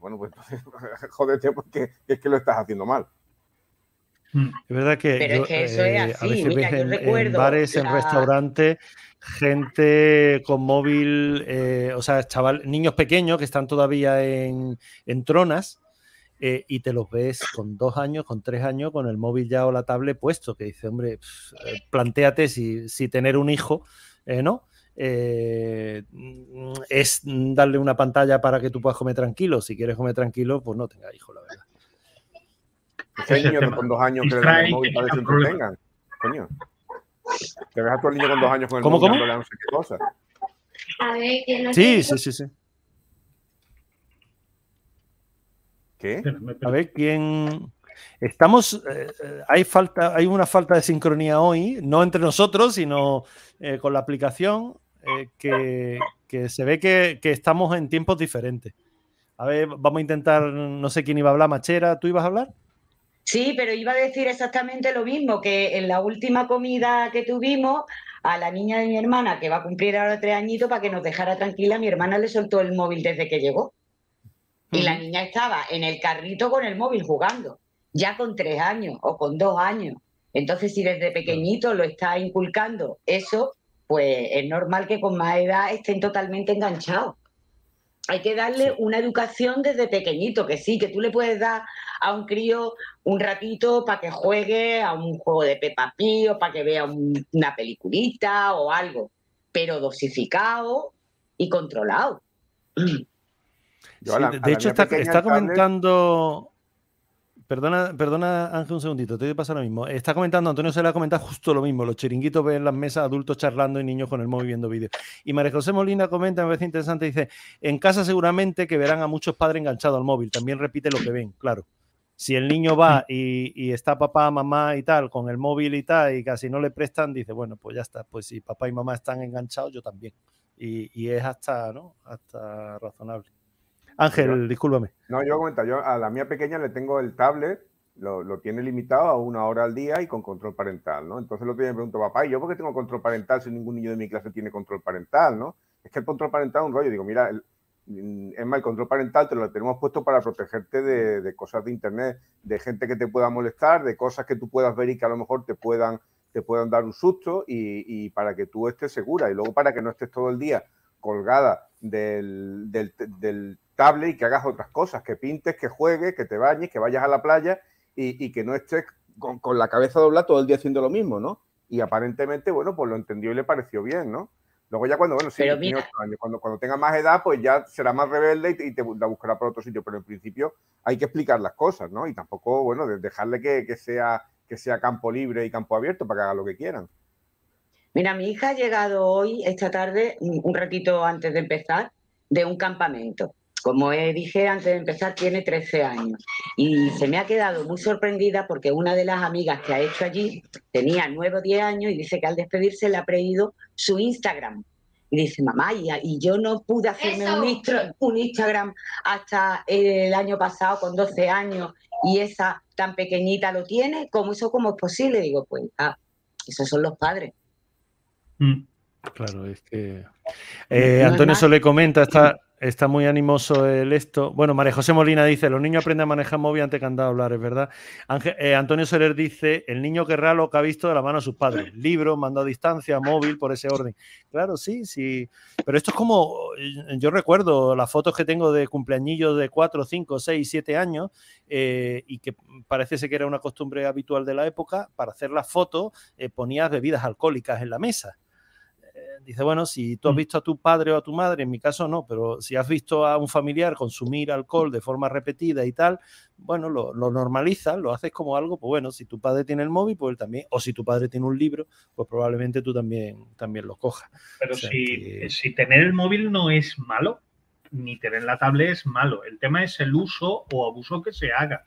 Bueno, pues entonces, jódete porque es que lo estás haciendo mal. Mm. Es verdad que, Pero es que eso es eh, así. a veces ves en, bares, en restaurantes, gente con móvil, eh, o sea, chaval, niños pequeños que están todavía en, tronas eh, y te los ves con dos años, con tres años, con el móvil ya o la tablet puesto, que dice, hombre, planteate si, si, tener un hijo, ¿no? Es darle una pantalla para que tú puedas comer tranquilo. Si quieres comer tranquilo, pues no tenga hijo, la verdad. Hay niños que con dos años que le dan el móvil para que entretengan. Coño. Te ves a tu niño con dos años con el ¿Cómo, móvil cómo? no sé qué cosa. A ver, que no sí, sí, sí, sí. ¿Qué? A ver quién. Estamos, eh, hay falta, hay una falta de sincronía hoy, no entre nosotros, sino eh, con la aplicación, eh, que, que, se ve que, que, estamos en tiempos diferentes. A ver, vamos a intentar, no sé quién iba a hablar, Machera, ¿tú ibas a hablar? Sí, pero iba a decir exactamente lo mismo, que en la última comida que tuvimos, a la niña de mi hermana, que va a cumplir ahora tres añitos, para que nos dejara tranquila, mi hermana le soltó el móvil desde que llegó. Y la niña estaba en el carrito con el móvil jugando, ya con tres años o con dos años. Entonces, si desde pequeñito lo está inculcando eso, pues es normal que con más edad estén totalmente enganchados. hay que darle una educación desde pequeñito, que sí, que tú le puedes dar a un crío un ratito para que juegue a un juego de Peppa Pig o para que vea una peliculita o algo, pero dosificado y controlado. [CLEARS THROAT] de hecho, está, comentando... Perdona, perdona, Ángel, un segundito, te voy a pasar lo mismo. Está comentando, Antonio se le ha comentado justo lo mismo. Los chiringuitos ven las mesas, adultos charlando y niños con el móvil viendo vídeos. Y María José Molina comenta, me parece interesante, dice, en casa seguramente que verán a muchos padres enganchados al móvil. También repite lo que ven, claro. Si el niño va y, está papá, mamá y tal, con el móvil y tal, y casi no le prestan, dice, bueno, pues ya está. Pues si papá y mamá están enganchados, yo también. Y, y es hasta, ¿no? Hasta razonable. Ángel, discúlpame. No, yo comento, yo a la mía pequeña le tengo el tablet, lo, tiene limitado a una hora al día y con control parental, ¿no? Entonces lo que me pregunto, papá, ¿y yo por qué tengo control parental si ningún niño de mi clase tiene control parental, ¿no? Es que el control parental es un rollo. Digo, mira, mm, es más, el control parental te lo tenemos puesto para protegerte de, cosas de internet, de gente que te pueda molestar, de cosas que tú puedas ver y que a lo mejor te puedan, te puedan dar un susto y, para que tú estés segura y luego para que no estés todo el día colgada del, del, del y que hagas otras cosas, que pintes, que juegues, que te bañes, que vayas a la playa y, que no estés con, la cabeza doblada todo el día haciendo lo mismo, ¿no? Y aparentemente, bueno, pues lo entendió y le pareció bien, ¿no? Luego ya cuando, bueno, sí, cuando, cuando tenga más edad, pues ya será más rebelde y te, la buscará por otro sitio, pero en principio hay que explicar las cosas, ¿no? Y tampoco, bueno, dejarle que, sea, que sea campo libre y campo abierto para que haga lo que quieran. Mira, mi hija ha llegado hoy, esta tarde, un ratito antes de empezar, de un campamento. Como dije antes de empezar, tiene 13 años y se me ha quedado muy sorprendida porque una de las amigas que ha hecho allí tenía 9 o 10 años y dice que al despedirse le ha pedido su Instagram. Y dice, mamá, y, yo no pude hacerme un, un, Instagram hasta el año pasado con 12 años y esa tan pequeñita lo tiene. ¿Cómo eso cómo es posible? Digo, pues, ah, esos son los padres. Mm. Claro, es que... Eh, Antonio se le comenta, está, Está muy animoso el esto. Bueno, María José Molina dice, los niños aprenden a manejar móvil antes que andar a hablar, es verdad. Eh, Antonio Soler dice, el niño querrá lo que ha visto de la mano de sus padres. [LAUGHS] Libro, mando a distancia, móvil, por ese orden. Claro, sí, sí. Pero esto es como, yo recuerdo las fotos que tengo de cumpleañillos de 4, 5, 6, 7 años eh, y que parece ser que era una costumbre habitual de la época. Para hacer las fotos eh, ponías bebidas alcohólicas en la mesa dice, bueno, si tú has mm. visto a tu padre o a tu madre, en mi caso no, pero si has visto a un familiar consumir alcohol de forma repetida y tal, bueno, lo, lo normalizas, lo haces como algo, pues bueno, si tu padre tiene el móvil, pues él también, o si tu padre tiene un libro, pues probablemente tú también, también lo cojas. Pero si, si tener el móvil no es malo, ni tener la tablet es malo, el tema es el uso o abuso que se haga.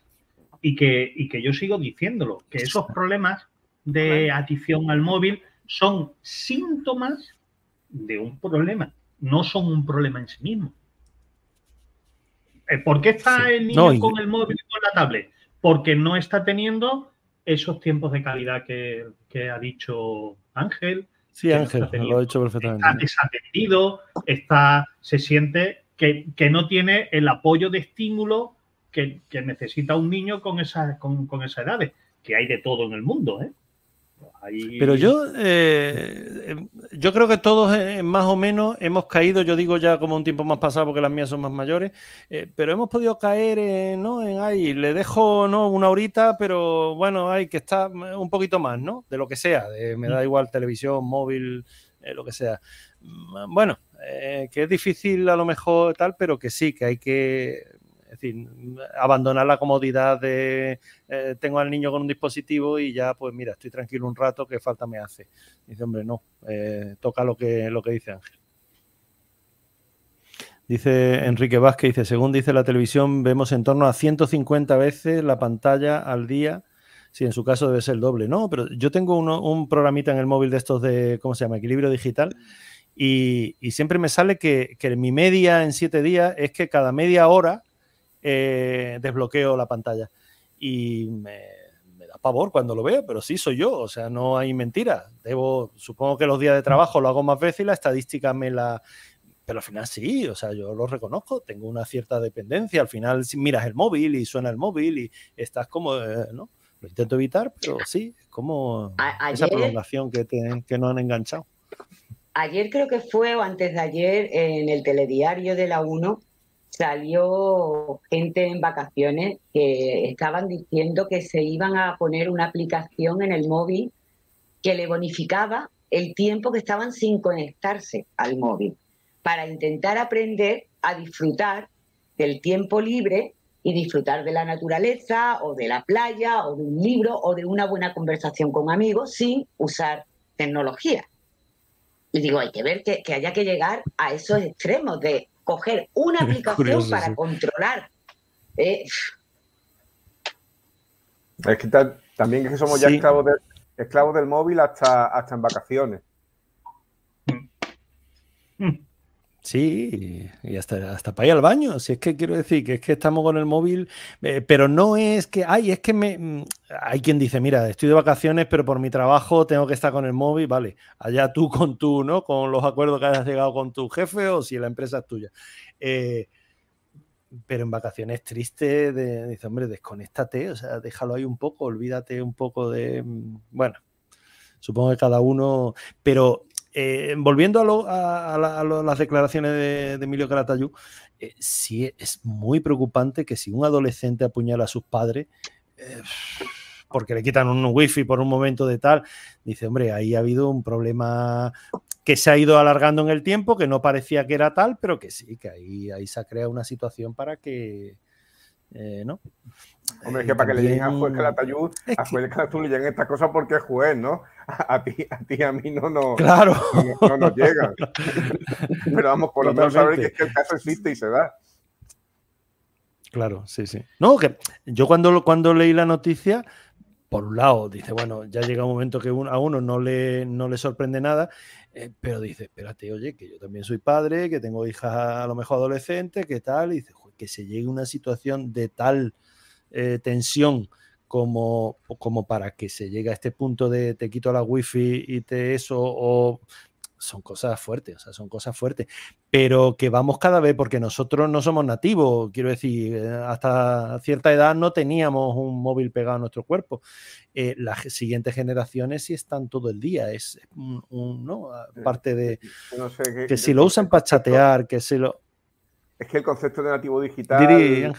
Y que, y que yo sigo diciéndolo, que esos problemas de adicción al móvil son síntomas de un problema, no son un problema en sí mismo. Eh, ¿Por qué está el niño con el móvil y con la tablet? Porque no está teniendo esos tiempos de calidad que, ha dicho Ángel. Sí, Ángel, lo ha dicho perfectamente. Está desatendido, está, se siente que, no tiene el apoyo de estímulo que, necesita un niño con, esa, con, con esas edades, que hay de todo en el mundo, ¿eh? Pero yo, eh, yo creo que todos eh, más o menos hemos caído, yo digo ya como un tiempo más pasado porque las mías son más mayores, eh, pero hemos podido caer en, ¿no? en ahí, le dejo ¿no? una horita, pero bueno, hay que estar un poquito más, ¿no? De lo que sea, me da mm. igual televisión, móvil, lo que sea. Mm, bueno, que es difícil a lo mejor tal, pero que sí, que hay que es decir, abandonar la comodidad de eh, tengo al niño con un dispositivo y ya, pues mira, estoy tranquilo un rato, ¿qué falta me hace? Dice, hombre, no, eh, toca lo que, lo que dice Ángel. Dice Enrique Vázquez, dice, según dice la televisión, vemos en torno a 150 veces la pantalla al día. Si en su caso debe ser el doble. No, pero yo tengo un programita en el móvil de estos de, ¿cómo se llama? Equilibrio digital. Y, siempre me sale que, que, mi media en siete días es que cada media hora eh, desbloqueo la pantalla. Y me, da pavor cuando lo veo, pero sí soy yo, o sea, no hay mentira. Debo, supongo que los días de trabajo lo hago más veces y la estadística me la... Pero al final sí, o sea, yo lo reconozco, tengo una cierta dependencia. Al final si miras el móvil y suena el móvil y estás como, eh, ¿no? Lo intento evitar, pero sí, como esa prolongación que, te, que no han enganchado. Ayer creo que fue, o antes de ayer, en el telediario de la 1, salió gente en vacaciones que estaban diciendo que se iban a poner una aplicación en el móvil que le bonificaba el tiempo que estaban sin conectarse al móvil para intentar aprender a disfrutar del tiempo libre y disfrutar de la naturaleza o de la playa o de un libro o de una buena conversación con amigos sin usar tecnología. Y digo, hay que ver que, haya que llegar a esos extremos de coger una aplicación para controlar. Eh, es que también que somos ya esclavos, esclavos del móvil hasta, hasta en vacaciones. Sí, y hasta, hasta para ir al baño. Si es que quiero decir que es que estamos con el móvil, eh, pero no es que, ay, es que me. Mm, hay quien dice, mira, estoy de vacaciones, pero por mi trabajo tengo que estar con el móvil, vale. Allá tú [LAUGHS] con tú, ¿no? Con los acuerdos que hayas llegado con tu jefe o si la empresa es tuya. Eh, pero en vacaciones triste, de, dice, hombre, desconéctate, o sea, déjalo ahí un poco, olvídate un poco de. Mm, bueno, supongo que cada uno. Pero eh, volviendo a, las declaraciones de, Emilio Caratayú, eh, sí es muy preocupante que si un adolescente apuñala a sus padres, eh, porque le quitan un wifi por un momento de tal, dice, hombre, ahí ha habido un problema que se ha ido alargando en el tiempo, que no parecía que era tal, pero que sí, que ahí, ahí se ha creado una situación para que, ¿no? Hombre, es que para que le lleguen a juez Calatayud, a juez Calatayud le lleguen estas cosas porque es juez, ¿no? A, ti, a ti, a mí no, no, claro. no, nos llega. [LAUGHS] Pero vamos, por lo menos saber que, es que el caso existe y se da. Claro, sí, sí. No, que yo cuando, cuando leí la noticia, por un lado, dice, bueno, ya llega un momento que a uno no le, no le sorprende nada, eh, pero dice, espérate, oye, que yo también soy padre, que tengo hijas a lo mejor adolescentes, que tal, y dice, que se llegue a una situación de tal eh, tensión como, como para que se llegue a este punto de te quito la wifi y te eso, o son cosas fuertes, o sea, son cosas fuertes, pero que vamos cada vez, porque nosotros no somos nativos, quiero decir, eh, hasta cierta edad no teníamos un móvil pegado a nuestro cuerpo. Eh, las siguientes generaciones sí están todo el día, es un, ¿no? Aparte de que, si lo usan para chatear, que si lo... Es que el concepto de nativo digital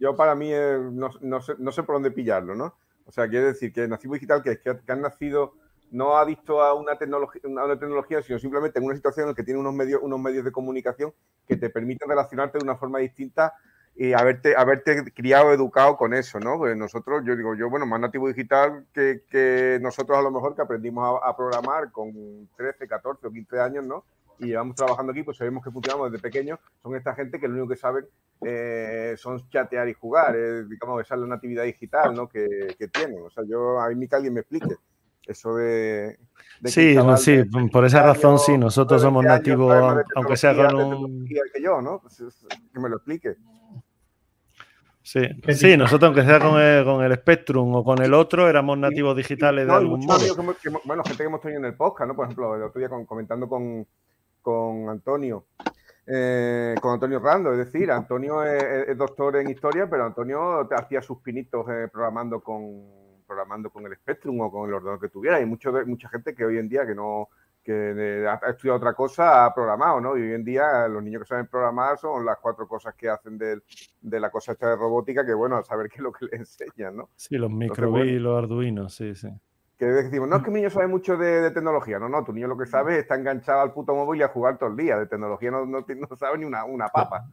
yo para mí no, no, sé, no, sé, por dónde pillarlo, ¿no? O sea, quiere decir que el nativo digital, que, que, que han nacido, no ha visto a una tecnología, una tecnología, sino simplemente en una situación en la que tiene unos medios, unos medios de comunicación que te permiten relacionarte de una forma distinta y haberte, haberte criado, educado con eso, ¿no? Pues nosotros, yo digo, yo, bueno, más nativo digital que, que nosotros a lo mejor que aprendimos a, a, programar con 13, 14 o 15 años, ¿no? Y llevamos trabajando aquí, pues sabemos que funcionamos desde pequeños, son esta gente que lo único que saben eh, son chatear y jugar, digamos, esa es la natividad digital ¿no? que, que, tienen. O sea, yo, a mí que alguien me explique eso de... sí, sí, por esa razón sí, nosotros somos nativos, aunque sea con un... Que yo, ¿no? Pues que me lo explique. Sí, sí, nosotros aunque sea con el, con el, Spectrum o con el otro, éramos nativos digitales de algún modo. bueno, gente que hemos tenido en el podcast, ¿no? Por ejemplo, el otro día comentando con, con Antonio, eh, con Antonio Rando, es decir, Antonio es, doctor en historia, pero Antonio te hacía sus pinitos eh, programando con programando con el Spectrum o con el ordenador que tuviera. Hay mucho, mucha gente que hoy en día que no que ha estudiado otra cosa ha programado, ¿no? Y hoy en día los niños que saben programar son las cuatro cosas que hacen de, la cosa esta de robótica, que bueno, a saber qué es lo que le [LAUGHS] enseñan, ¿no? Sí, los micro y los arduinos, sí, sí que decimos, no es que mi niño sabe mucho de, tecnología, no, no, tu niño lo que sabe es está enganchado al puto móvil y a jugar todo el día, de tecnología no, no, sabe ni una, una, papa.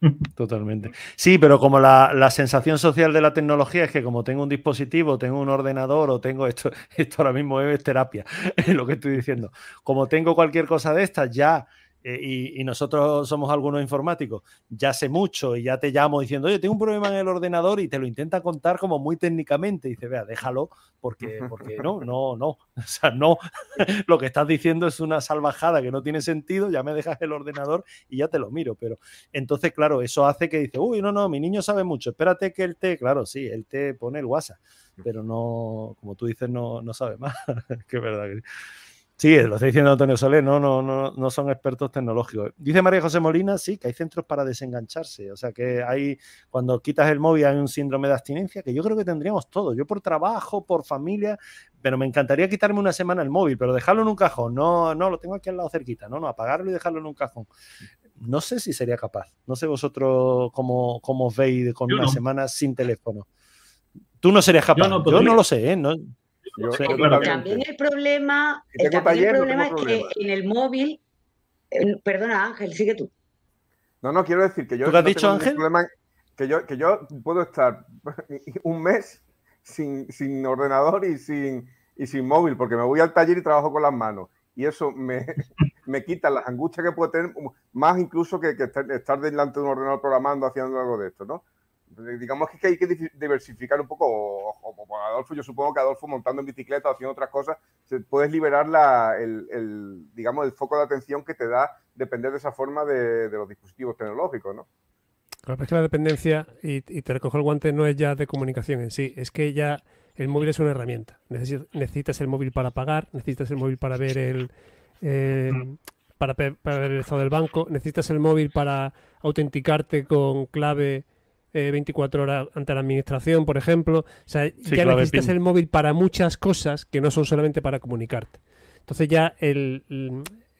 [LAUGHS] Totalmente. Sí, pero como la, la, sensación social de la tecnología es que como tengo un dispositivo, tengo un ordenador o tengo esto, [LAUGHS] esto ahora mismo es terapia, [LAUGHS] es lo que estoy diciendo. Como tengo cualquier cosa de estas, ya eh, y, nosotros somos algunos informáticos, ya sé mucho y ya te llamo diciendo, oye, tengo un problema en el ordenador y te lo intenta contar como muy técnicamente. Y dice, vea, déjalo, porque, porque no, no, no. [LAUGHS] O sea, no, [LAUGHS] lo que estás diciendo es una salvajada que no tiene sentido, ya me dejas el ordenador y ya te lo miro. Pero entonces, claro, eso hace que dice, uy, no, no, mi niño sabe mucho, espérate que él te, claro, sí, él te pone el WhatsApp, pero no, como tú dices, no, no sabe más. [LAUGHS] que verdad. Sí, lo está diciendo Antonio Soler, no, no, no, no son expertos tecnológicos. Dice María José Molina, sí, que hay centros para desengancharse. O sea, que hay, cuando quitas el móvil hay un síndrome de abstinencia, que yo creo que tendríamos todos. Yo por trabajo, por familia, pero me encantaría quitarme una semana el móvil, pero dejarlo en un cajón. No, no, lo tengo aquí al lado cerquita. No, no, apagarlo y dejarlo en un cajón. no sé si sería capaz. No sé vosotros cómo, cómo os veis con una semana sin teléfono. Tú no serías capaz. Yo no, lo sé, ¿eh? No, también el problema, el problema es que en el móvil. perdona, Ángel, sigue tú. No, no, quiero decir que yo. ¿Tú has dicho, Ángel? que, yo, que yo puedo estar [LAUGHS] un mes sin, sin ordenador y sin, y sin móvil, porque me voy al taller y trabajo con las manos. Y eso me, [LAUGHS] me quita las angustias que puedo tener, más incluso que, que estar delante de un ordenador programando, haciendo algo de esto, ¿no? Digamos que hay que diversificar un poco, o, Adolfo, yo supongo que Adolfo montando en bicicleta o haciendo otras cosas, puedes liberar la, el, digamos, el foco de atención que te da depender de esa forma de, los dispositivos tecnológicos, ¿no? Claro, es que la dependencia, y, te recojo el guante, no es ya de comunicación en sí, es que ya el móvil es una herramienta. Necesitas el móvil para pagar, necesitas el móvil para ver el... Mm. para, para ver el estado del banco, necesitas el móvil para autenticarte con clave 24 eh, horas ante la administración, por ejemplo. O sea, ya necesitas el móvil para muchas cosas que no son solamente para comunicarte. Entonces ya el,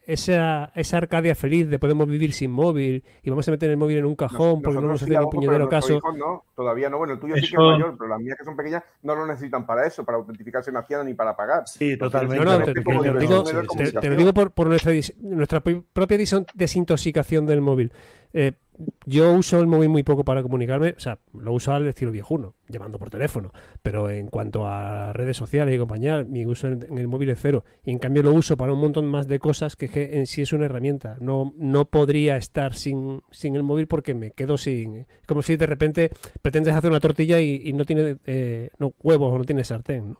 esa, esa Arcadia feliz de podemos vivir sin móvil y vamos a meter el móvil en un cajón porque no nos hace un puñetero caso. no, todavía no, bueno, el tuyo sí que es mayor, pero las mías que son pequeñas no lo necesitan para eso, para autentificarse en ni para pagar. Sí, totalmente. No, no, te, lo digo, por, por nuestra, nuestra propia desintoxicación del móvil. Eh, yo uso el móvil muy poco para comunicarme, o sea, lo uso al estilo viejuno, llamando por teléfono, pero en cuanto a redes sociales y compañía, mi uso en, el móvil es cero. Y en cambio lo uso para un montón más de cosas que, en sí es una herramienta. No, no podría estar sin, sin el móvil porque me quedo sin... Como si de repente pretendes hacer una tortilla y, no tiene eh, no, huevos o no tiene sartén.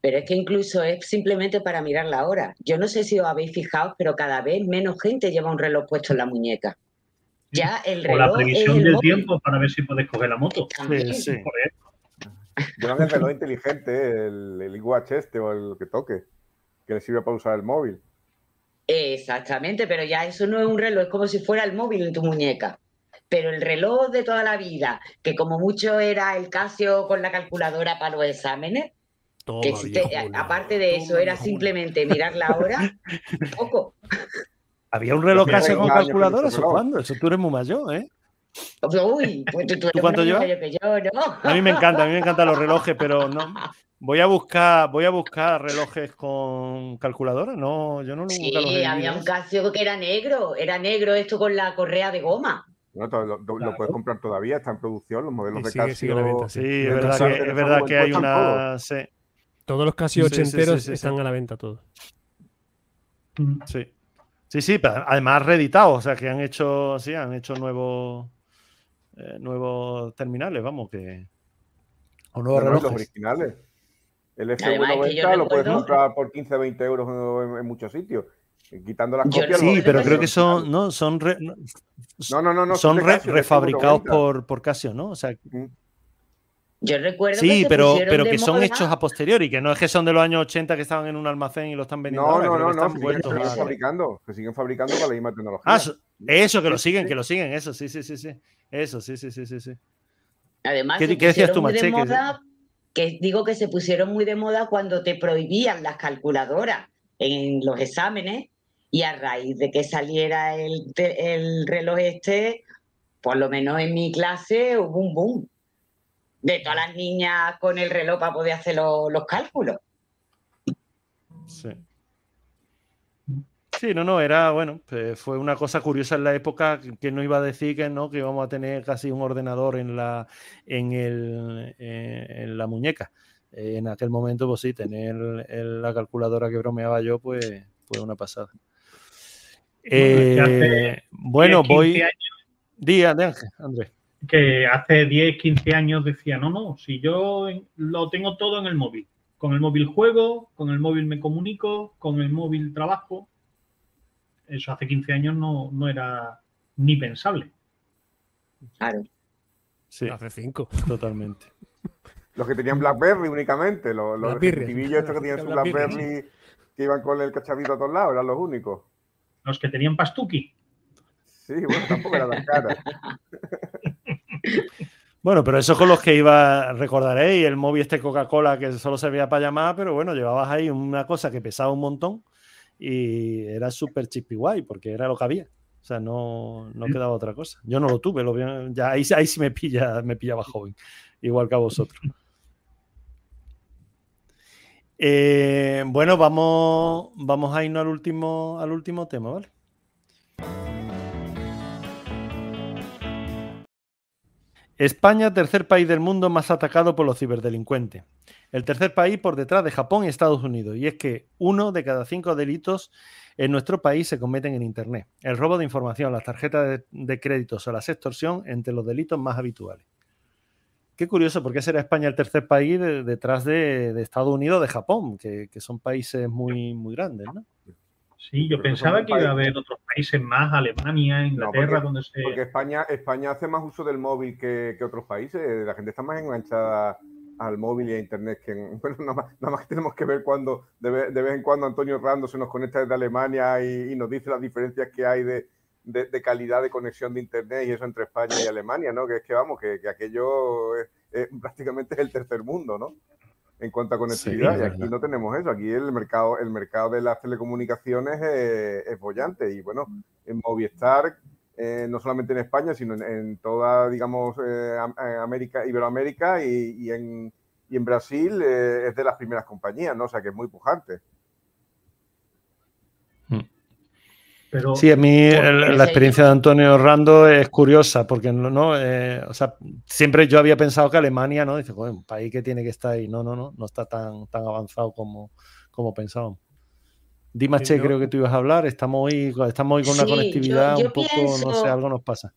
Pero es que incluso es simplemente para mirar la hora. Yo no sé si os habéis fijado, pero cada vez menos gente lleva un reloj puesto en la muñeca. Ya el reloj. O la previsión del tiempo para ver si puedes coger la moto. Sí, sí. Llevan el reloj inteligente, el, el iWatch este o el que toque, que le sirve para usar el móvil. Exactamente, pero ya eso no es un reloj, es como si fuera el móvil en tu muñeca. Pero el reloj de toda la vida, que como mucho era el Casio con la calculadora para los exámenes, que aparte de eso era simplemente mirar la hora, [LAUGHS] poco. Había un reloj casi con calculadora, ¿eso cuándo? Eso tú eres muy mayor, ¿eh? Uy, pues tú, eres cuánto yo? Que yo ¿no? A mí me encanta, a mí me encantan los relojes, pero no. Voy a buscar, voy a buscar relojes con calculadora, no, yo no lo Sí, había un Casio que era negro, era negro esto con la correa de goma. No, lo, puedes comprar todavía, está en producción, los modelos de Casio. sí, es verdad, que, es verdad que hay una. Todos los Casio ochenteros están a la venta todos. Sí. Sí, sí, pero además reeditados, o sea, que han hecho, sí, han hecho nuevos, eh, nuevos terminales, vamos, que... O nuevos relojes. originales. El F190 lo puedes comprar por 15, 20 euros en, muchos sitios. Quitando las copias. Sí, pero creo que son, no, son, no, no, no, son, refabricados por, por Casio, ¿no? O sea, mm. Yo recuerdo sí, pero, pero que son hechos a posteriori, que no es que son de los años 80 que estaban en un almacén y lo están vendiendo. No, no, no, no, que siguen, fabricando, que siguen fabricando con la misma tecnología. Ah, eso, que lo siguen, que lo siguen, eso, sí, sí, sí, sí. Eso, sí, sí, sí, sí. sí. Además, ¿Qué, decías tú, Maché? Que... digo que se pusieron muy de moda cuando te prohibían las calculadoras en los exámenes y a raíz de que saliera el, el reloj este, por lo menos en mi clase hubo un boom de todas las niñas con el reloj para poder hacer los cálculos. Sí. Sí, no, no, era, bueno, pues fue una cosa curiosa en la época que no iba a decir que no, que íbamos a tener casi un ordenador en la, en el, eh, en la muñeca. en aquel momento, pues sí, tener la calculadora que bromeaba yo, pues fue una pasada. bueno, eh, voy. Día de Ángel, Andrés que hace 10, 15 años decía, no, no, si yo lo tengo todo en el móvil. Con el móvil juego, con el móvil me comunico, con el móvil trabajo. Eso hace 15 años no, no era ni pensable. Claro. Sí, hace 5, totalmente. Los que tenían BlackBerry únicamente, los, los estos que tenían su BlackBerry que iban con el cachavito a todos lados, eran los únicos. Los que tenían Pastuki. Sí, bueno, tampoco era tan cara. [LAUGHS] Bueno, pero eso con los que iba, recordaréis, el móvil este Coca-Cola que solo servía para llamar, pero bueno, llevabas ahí una cosa que pesaba un montón y era súper chippy guay porque era lo que había. O sea, no, no quedaba otra cosa. Yo no lo tuve, lo, ya ahí, ahí sí me pilla, me pillaba joven, igual que a vosotros. Eh, bueno, vamos, vamos a irnos al último, al último tema, ¿vale? España, tercer país del mundo más atacado por los ciberdelincuentes. El tercer país por detrás de Japón y Estados Unidos. Y es que uno de cada cinco delitos en nuestro país se cometen en Internet. El robo de información, las tarjetas de, créditos o la extorsión entre los delitos más habituales. Qué curioso, ¿por qué será España el tercer país detrás de, Estados Unidos, de Japón, que, que, son países muy, muy grandes, ¿no? Sí, yo pensaba que iba a haber otros países más, Alemania, Inglaterra, donde se. Porque España, España hace más uso del móvil que, otros países. La gente está más enganchada al móvil y a internet que [LAUGHS] bueno, nada más, que tenemos que ver cuando de vez, en cuando Antonio Rando se nos conecta desde Alemania y, nos dice las diferencias que hay de, calidad de conexión de internet y eso entre España y Alemania, ¿no? Que es que vamos, que, aquello prácticamente es el tercer mundo, ¿no? En cuanto a conectividad. y aquí no tenemos eso. Aquí el mercado, el mercado de las telecomunicaciones es, bollante. Y bueno, en Movistar, eh, no solamente en España, sino en, toda, digamos, eh, América, Iberoamérica y, en, y en Brasil eh, es de las primeras compañías, ¿no? O sea que es muy pujante sí, a mí la experiencia de Antonio Rando es curiosa, porque no, eh, o sea, siempre yo había pensado que Alemania, ¿no? Dice, un país que tiene que estar ahí. No, no, no, no está tan, tan avanzado como, como pensábamos. Dimache, creo que tú ibas a hablar. Estamos hoy, estamos hoy con una conectividad un poco, no sé, algo nos pasa.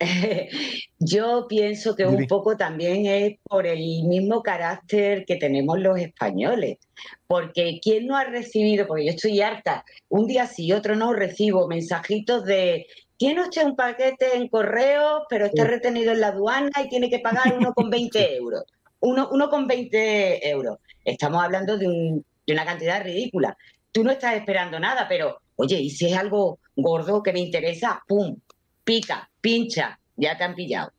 [LAUGHS] Yo pienso que un poco también es por el mismo carácter que tenemos los españoles, porque ¿quién no ha recibido? Porque yo estoy harta, un día sí y otro no recibo mensajitos de tiene usted un paquete en correo, pero está retenido en la aduana y tiene que pagar uno con [LAUGHS] 20 euros. Uno, uno con 20 euros. Estamos hablando de, un, de una cantidad ridícula. Tú no estás esperando nada, pero oye, y si es algo gordo que me interesa, ¡pum! Pica, pincha, ya te han pillado.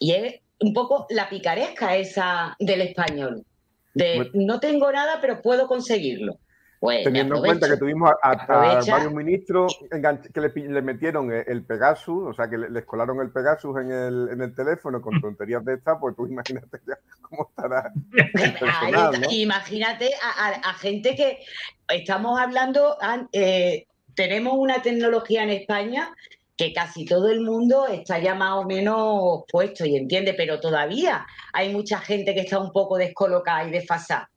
Y es un poco la picaresca esa del español, de no tengo nada, pero puedo conseguirlo. Pues Teniendo en cuenta que tuvimos a, varios ministros que le, metieron el Pegasus, o sea, que les colaron el Pegasus en el, en el teléfono con [LAUGHS] tonterías de esta, pues tú imagínate ya cómo estará. [LAUGHS] Imagínate a, gente que estamos hablando, eh, tenemos una tecnología en España que casi todo el mundo está ya más o menos puesto y entiende, pero todavía hay mucha gente que está un poco descolocada y desfasada.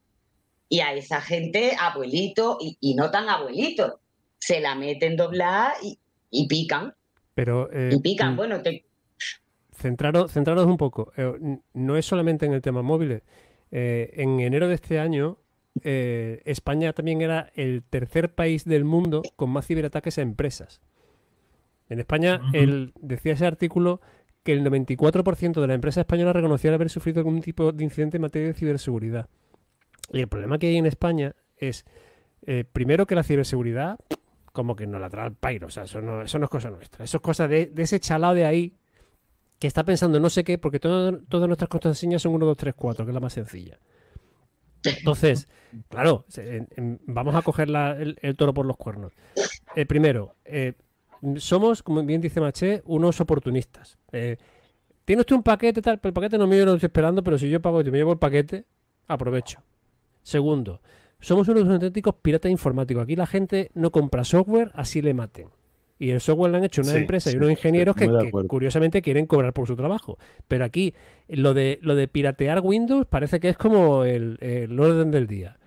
Y a esa gente, abuelito y, no tan abuelito, se la meten doblada y, y pican. Pero, eh, y pican, mm, bueno, te... Centraros, centraros un poco. Eh, no es solamente en el tema móviles. Eh, en enero de este año, España también era el tercer país del mundo con más ciberataques a empresas. En España, decía ese artículo que el 94% de la empresa española reconocía haber sufrido algún tipo de incidente en materia de ciberseguridad. Y el problema que hay en España es, eh, primero, que la ciberseguridad, como que no la trae al pairo, o sea, eso no, eso no es cosa nuestra. Eso es cosa de, ese chalao de ahí que está pensando no sé qué, porque todas nuestras contraseñas son 1, 2, 3, 4, que es la más sencilla. Entonces, claro, vamos a coger el, toro por los cuernos. Eh, primero, eh, somos, como bien dice Maché, unos oportunistas. Eh, Tiene usted un paquete tal, pero el paquete no no lo estoy esperando, pero si yo pago y me llevo el paquete, aprovecho. Segundo, somos unos auténticos piratas informáticos. Aquí la gente no compra software, así le maten. Y el software lo han hecho una empresa y unos ingenieros que, curiosamente quieren cobrar por su trabajo. Pero aquí lo de, lo de piratear Windows parece que es como el, el orden del día.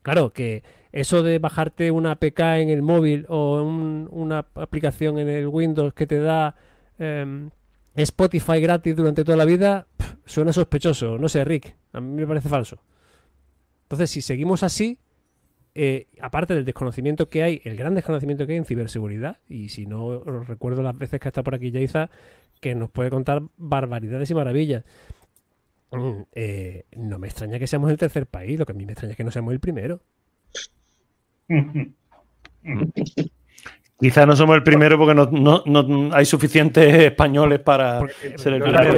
Claro, que eso de bajarte una APK en el móvil o una aplicación en el Windows que te da em, Spotify gratis durante toda la vida, suena sospechoso. No sé, Rick, a mí me parece falso. Entonces, si seguimos así, eh, aparte del desconocimiento que hay, el gran desconocimiento que hay en ciberseguridad, y si no recuerdo las veces que está por aquí Yaiza, que nos puede contar barbaridades y maravillas. Mm, eh, no me extraña que seamos el tercer país, lo que a mí me extraña es que no seamos el primero. [LAUGHS] Quizá no somos el primero porque no, hay suficientes españoles para ser el primero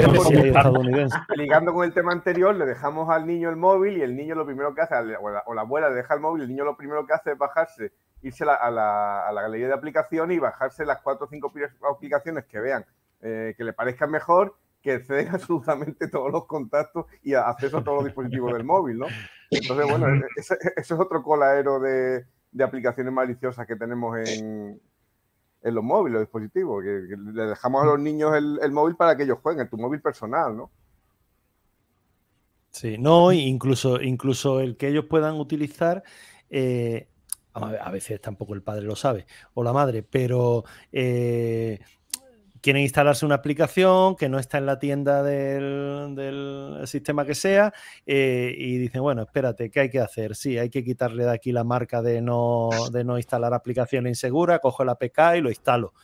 Ligando con el tema anterior, le dejamos al niño el móvil y el niño lo primero que hace, o la, abuela le deja el móvil, el niño lo primero que hace es bajarse irse a la, galería de aplicaciones y bajarse las cuatro o cinco aplicaciones que vean eh, que le parezcan mejor, que ceden [LAUGHS] absolutamente todos los contactos y acceso a todos los dispositivos del móvil, ¿no? Entonces, bueno, [LAUGHS] e-, ese, es otro colaero de, aplicaciones maliciosas que tenemos en, los móviles, los dispositivos, que, le dejamos a los niños el, móvil para que ellos jueguen, tu móvil personal, ¿no? Sí, no, incluso, incluso el que ellos puedan utilizar eh, a veces tampoco el padre lo sabe o la madre, pero eh, quieren instalarse una aplicación que no está en la tienda del, sistema que sea eh, y dicen, bueno, espérate, ¿qué hay que hacer? Sí, hay que quitarle de aquí la marca de no, de no instalar aplicación insegura, cojo la APK y lo instalo.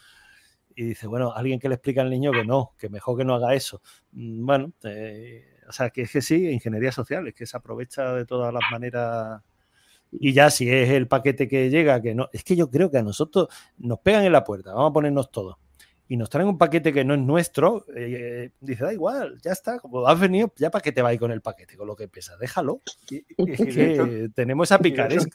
Y dice, bueno, alguien que le explica al niño que no, que mejor que no haga eso. Mm, bueno, eh, o sea, que es que sí, ingeniería social, es que se aprovecha de todas las maneras y ya si es el paquete que llega, que no, es que yo creo que a nosotros nos pegan en la puerta, vamos a ponernos todos. Y nos traen un paquete que no es nuestro, eh, dice, da igual, ya está, como has venido, ya para qué te va a ir con el paquete, con lo que pesa, déjalo. Y, [LAUGHS] tenemos esa picaresca.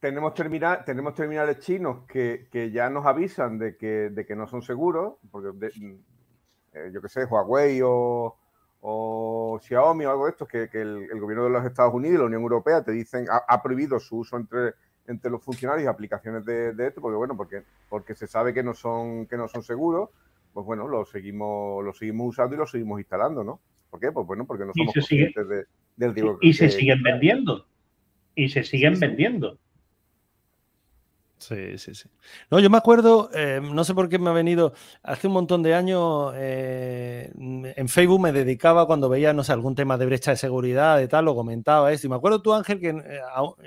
Tenemos, terminal, tenemos terminales chinos que, que, ya nos avisan de que, de que no son seguros, porque eh, yo qué sé, Huawei o, o Xiaomi o algo de esto, que, que el, gobierno de los Estados Unidos y la Unión Europea te dicen, ha, prohibido su uso entre, entre los funcionarios y aplicaciones de, esto, porque bueno, porque, porque se sabe que no son, que no son seguros, pues bueno, lo seguimos, lo seguimos usando y lo seguimos instalando, ¿no? ¿Por qué? Pues bueno, porque no somos conscientes de, del riesgo. Y, se siguen vendiendo. Y se siguen vendiendo. Sí, sí, sí. No, yo me acuerdo, eh, no sé por qué me ha venido, hace un montón de años eh, en Facebook me dedicaba cuando veía, no sé, algún tema de brecha de seguridad, de tal, lo comentaba eso. Y me acuerdo tú, Ángel, que eh,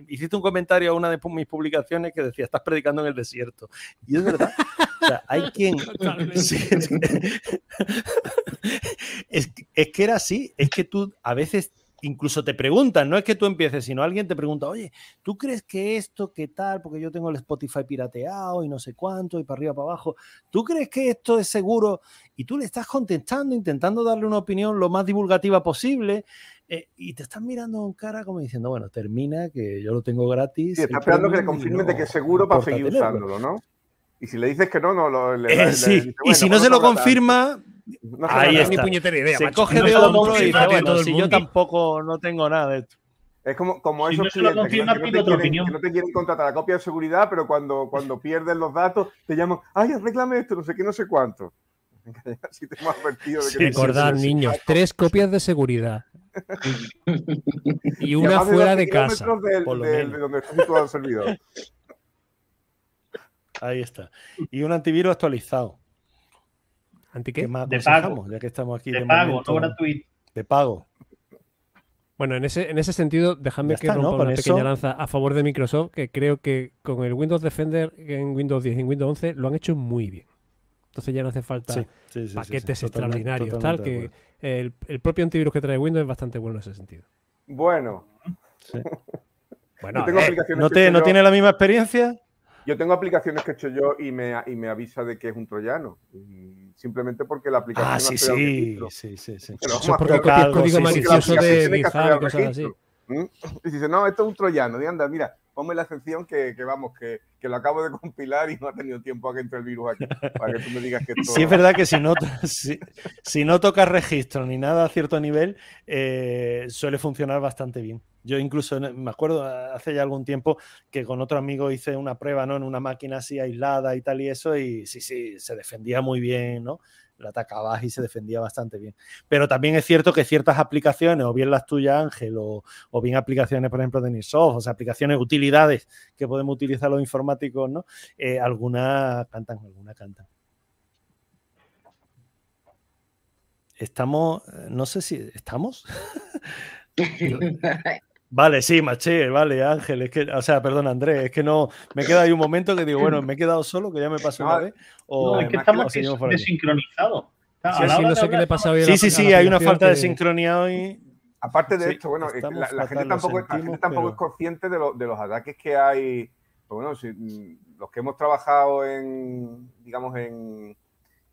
hiciste un comentario a una de mis publicaciones que decía, estás predicando en el desierto. Y es verdad. o sea, hay [LAUGHS] quien... es, es que era así, es que tú a veces incluso te preguntan, no es que tú empieces, sino alguien te pregunta, oye, ¿tú crees que esto, qué tal? Porque yo tengo el Spotify pirateado y no sé cuánto, y para arriba, para abajo. ¿Tú crees que esto es seguro? Y tú le estás contestando, intentando darle una opinión lo más divulgativa posible, eh, y te están mirando en cara como diciendo, bueno, termina, que yo lo tengo gratis. Sí, está esperando que le confirmen de que es seguro para seguir usándolo, ¿no? Y si le dices que no, no lo. Le, sí, y si no se lo confirma, ahí está. Ni puñetera idea, se coge de hombro y dice, bueno, si yo tampoco no tengo nada de esto. Es como, como esos clientes que, no, te quieren, que no te quieren contratar la copia de seguridad, pero cuando, cuando pierden los datos te llaman, ay, arréglame esto, no sé qué, no sé cuánto. [LAUGHS] Así te hemos advertido de que Recordad, niños, tres copias de seguridad. y una fuera de, casa. de donde está situado el servidor. Ahí está. Y un antivirus actualizado. ¿Anti qué? de pago. Ya que estamos aquí. De, pago, no gratuito. De pago. Bueno, en ese, en ese sentido, déjame que rompa una pequeña lanza a favor de Microsoft, que creo que con el Windows Defender en Windows 10 y en Windows 11 lo han hecho muy bien. Entonces ya no hace falta paquetes extraordinarios, tal, que el, el, propio antivirus que trae Windows es bastante bueno en ese sentido. Bueno. bueno, eh, ¿no, te, ¿no tiene la misma experiencia? Yo tengo aplicaciones que he hecho yo y me, y me avisa de que es un troyano. simplemente porque la aplicación. Ah, sí, sí, sí, sí, sí. Pero Eso porque copia el código malicioso de cosas así. Y dice, no, esto es un troyano. Y anda, mira, ponme la excepción que, que vamos, que, que, lo acabo de compilar y no ha tenido tiempo a que entre el virus aquí. Para que tú me digas que esto... Sí, es verdad que si no, [LAUGHS] si, si no tocas registro ni nada a cierto nivel, eh, suele funcionar bastante bien. Yo incluso me acuerdo hace ya algún tiempo que con otro amigo hice una prueba ¿no? en una máquina así aislada y tal y eso, y sí, sí, se defendía muy bien, ¿no? La atacabas y se defendía bastante bien. Pero también es cierto que ciertas aplicaciones, o bien las tuyas, Ángel, o, bien aplicaciones, por ejemplo, de Nisoft, o sea, aplicaciones, utilidades que podemos utilizar los informáticos, ¿no? Eh, algunas cantan, algunas cantan. Estamos, eh, no sé si estamos. [LAUGHS] Vale, sí, Maché, vale, Ángel, es que, o sea, perdón, Andrés, es que no, me queda ahí un momento que digo, bueno, me he quedado solo, que ya me pasó una vez. O, no, es que estamos desincronizados. Sí, sí, sí, hay una falta de sincronía hoy. Aparte de esto, bueno, la, gente tampoco, tampoco es consciente de, de, los ataques que hay. Pues bueno, si, mm, los que hemos trabajado en, digamos, en,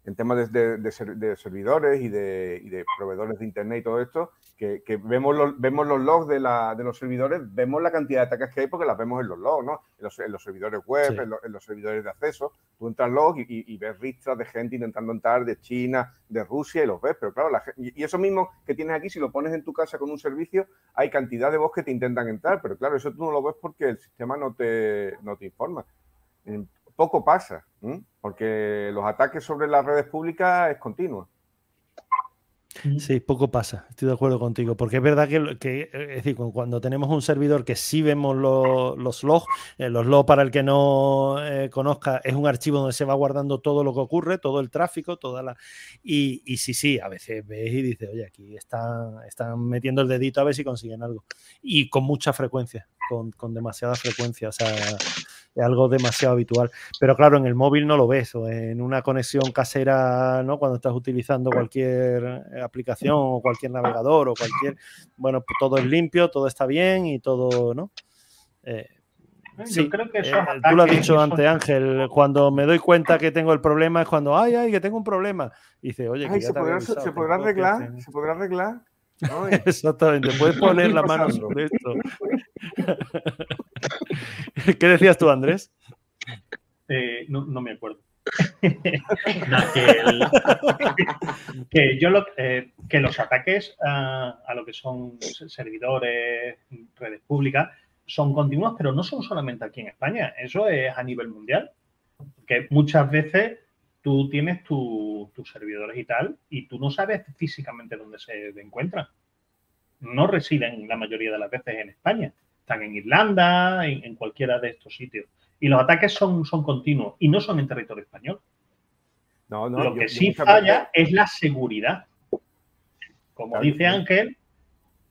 en temas de, servidores y de, proveedores de Internet y todo esto, que, vemos, los, vemos los logs de, los servidores, vemos la cantidad de ataques que hay porque las vemos en los logs, ¿no? En los, servidores web, en, los, servidores de acceso. Tú entras logs y, ves ristras de gente intentando entrar de China, de Rusia y los ves. Pero claro, y eso mismo que tienes aquí, si lo pones en tu casa con un servicio, hay cantidad de bots que te intentan entrar. Pero claro, eso tú no lo ves porque el sistema no te, no te informa poco pasa, porque los ataques sobre las redes públicas es continuo. Sí, poco pasa, estoy de acuerdo contigo, porque es verdad que, es decir, cuando tenemos un servidor que sí vemos los logs, eh, los logs para el que no eh, conozca es un archivo donde se va guardando todo lo que ocurre, todo el tráfico, toda la... Y, y sí, sí, a veces ves y dices, oye, aquí están, están metiendo el dedito a ver si consiguen algo. Y con mucha frecuencia, con, con demasiada frecuencia, o sea, es algo demasiado habitual. Pero claro, en el móvil no lo ves, o en una conexión casera, ¿no? Cuando estás utilizando cualquier eh, aplicación o cualquier navegador o cualquier, bueno, pues todo es limpio, todo está bien y todo, ¿no? Eh, sí, creo que eh, tú lo has dicho antes, Ángel. Cuando me doy cuenta que tengo el problema es cuando, ay, ay, que tengo un problema. Y dice, oye, que ¿se, podrá, ¿se podrá arreglar? ¿Se podrá arreglar? [LAUGHS] Exactamente, puedes [LAUGHS] poner la mano sobre esto. [LAUGHS] ¿Qué decías tú, Andrés? Eh, no, me acuerdo. que, yo eh, que los ataques a, lo que son servidores, redes públicas, son continuos, pero no son solamente aquí en España, eso es a nivel mundial. Que muchas veces tú tienes tus servidores y tal, y tú no sabes físicamente dónde se encuentran. No residen la mayoría de las veces en España están en Irlanda, en, cualquiera de estos sitios. Y los ataques son, son continuos y no son en territorio español. No, no, Lo que sí falla es la seguridad. Como dice Ángel,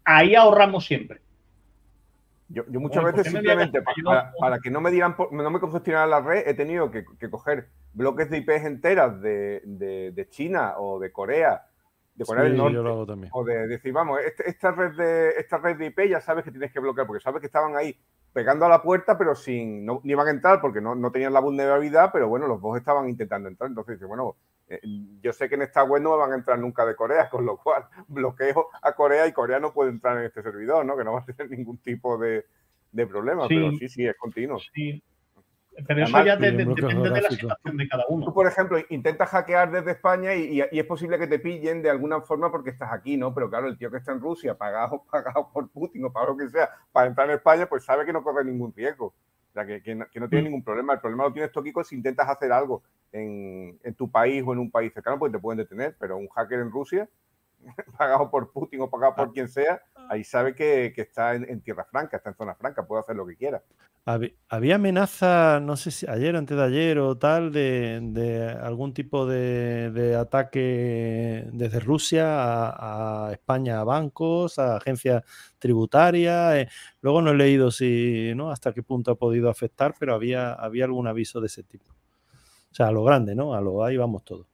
ahí ahorramos siempre. Yo, muchas veces simplemente para, que no me digan, no me congestionara la red, he tenido que, coger bloques de IPs enteras de, de, China o de Corea de poner el norte. O de decir, vamos, este, esta, red de, esta red de IP ya sabes que tienes que bloquear, porque sabes que estaban ahí pegando a la puerta, pero sin, no, iban a entrar porque no, no tenían la vulnerabilidad, pero bueno, los dos estaban intentando entrar. Entonces dice, bueno, yo sé que en esta web no me van a entrar nunca de Corea, [LAUGHS] con lo cual bloqueo a Corea y Corea no puede entrar en este servidor, ¿no? Que no va a tener ningún tipo de, problema, pero sí, sí, es continuo. Sí. Pero eso ya depende de la situación de cada uno. Tú, por ejemplo, intentas hackear desde España y, es posible que te pillen de alguna forma porque estás aquí, ¿no? Pero claro, el tío que está en Rusia, pagado, [LAUGHS] pagado por Putin o para lo que sea, para entrar en España, pues sabe que no corre ningún riesgo. O sea, que, no, tiene mm. ningún problema. El problema lo tienes tú aquí si intentas hacer algo en, en, tu país o en un país cercano, pues te pueden detener. Pero un hacker en Rusia, [LAUGHS] pagado por Putin o pagado por quien sea, ahí sabe que, está en, tierra franca, está en zona franca, puede hacer lo que quiera. Había amenaza, no sé si ayer, antes de ayer o tal, de, algún tipo de, ataque desde Rusia a, España, a bancos, a agencias tributarias. Eh, luego no he leído si, ¿no? hasta qué punto ha podido afectar, pero había, había algún aviso de ese tipo. O sea, a lo grande, ¿no? A lo ahí vamos todos.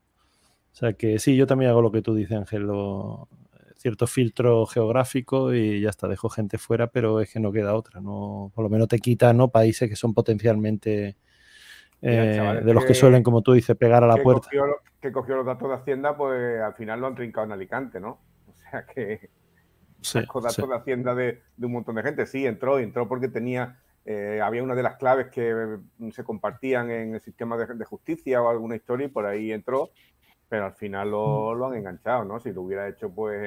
O sea que sí, yo también hago lo que tú dices, Ángel, cierto filtro geográfico y ya está, dejo gente fuera, pero es que no queda otra, no, por lo menos te quita ¿no? países que son potencialmente eh, de los que, suelen, como tú dices, pegar a la puerta. que cogió los datos de Hacienda, pues al final lo han trincado en Alicante, ¿no? O sea que sí, datos de Hacienda de, un montón de gente. Sí, entró, entró porque tenía, eh, había una de las claves que se compartían en el sistema de, de justicia o alguna historia y por ahí entró pero al final mm. lo, han enganchado, ¿no? Si lo hubiera hecho pues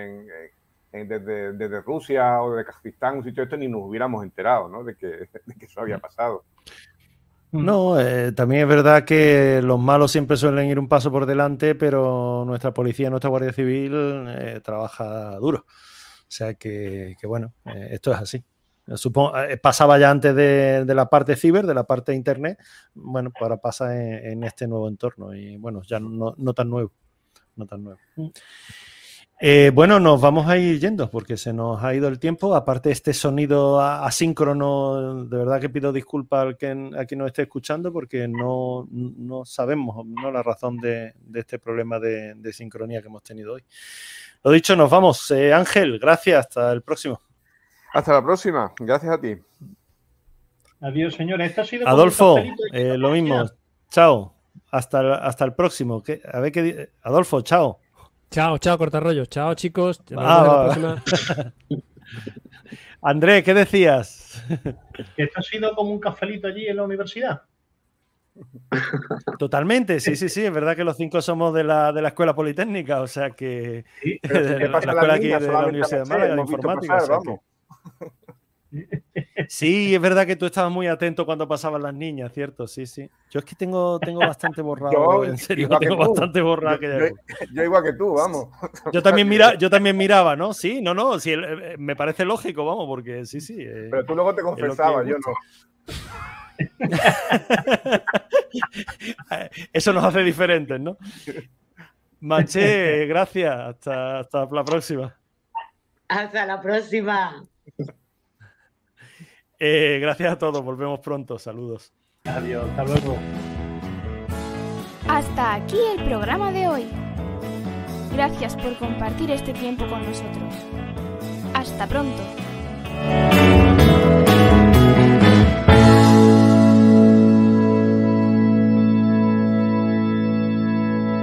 en, desde, Rusia o desde Kazajistán, un sitio este, ni nos hubiéramos enterado, ¿no? De que, [LAUGHS] de que eso había pasado. No, eh, también es verdad que los malos siempre suelen ir un paso por delante, pero nuestra policía, nuestra Guardia Civil eh, trabaja duro. O sea que, bueno, eh, esto es así. Supongo, pasaba ya antes de, la parte ciber, de la parte de internet, bueno, pues ahora pasa en, este nuevo entorno y bueno, ya no, tan nuevo, no tan nuevo. Mm. Eh, bueno, nos vamos a ir yendo porque se nos ha ido el tiempo. Aparte este sonido asíncrono, de verdad que pido disculpas al que, a quien nos esté escuchando porque no, sabemos ¿no? la razón de, este problema de, sincronía que hemos tenido hoy. Lo dicho, nos vamos. Eh, Ángel, gracias. Hasta el próximo. Hasta la próxima. Gracias a ti. Adiós, señores. Esto ha sido Adolfo, eh, lo mismo. Chao. hasta, hasta el próximo. A ver qué. Adolfo, chao. Chao, chao, cortarrollos. Chao, chicos. Ah, [LAUGHS] André, ¿qué decías? ¿Que esto ha sido como un cafelito allí en la universidad? Totalmente, sí, sí, sí, es verdad que los cinco somos de la, de la Escuela Politécnica, o sea que... Sí, [LAUGHS] ¿qué pasa la escuela aquí de la Universidad de Málaga de Informática. Sí, es verdad que tú estabas muy atento cuando pasaban las niñas, ¿cierto? Sí, sí. Yo es que tengo, tengo bastante borrado, en serio, tengo bastante borrado. Yo, igual que tú, vamos. Yo también, mira, yo también miraba, ¿no? Sí, no, no, sí, eh, me parece lógico, vamos, porque sí, sí. Eh, Pero tú luego te confesabas, yo no. [LAUGHS] Eso nos hace diferentes, ¿no? Manché, gracias. Hasta, hasta la próxima. Hasta la próxima. Eh, gracias a todos. Volvemos pronto. Saludos. Adiós. Hasta luego. Hasta aquí el programa de hoy. Gracias por compartir este tiempo con nosotros. Hasta pronto.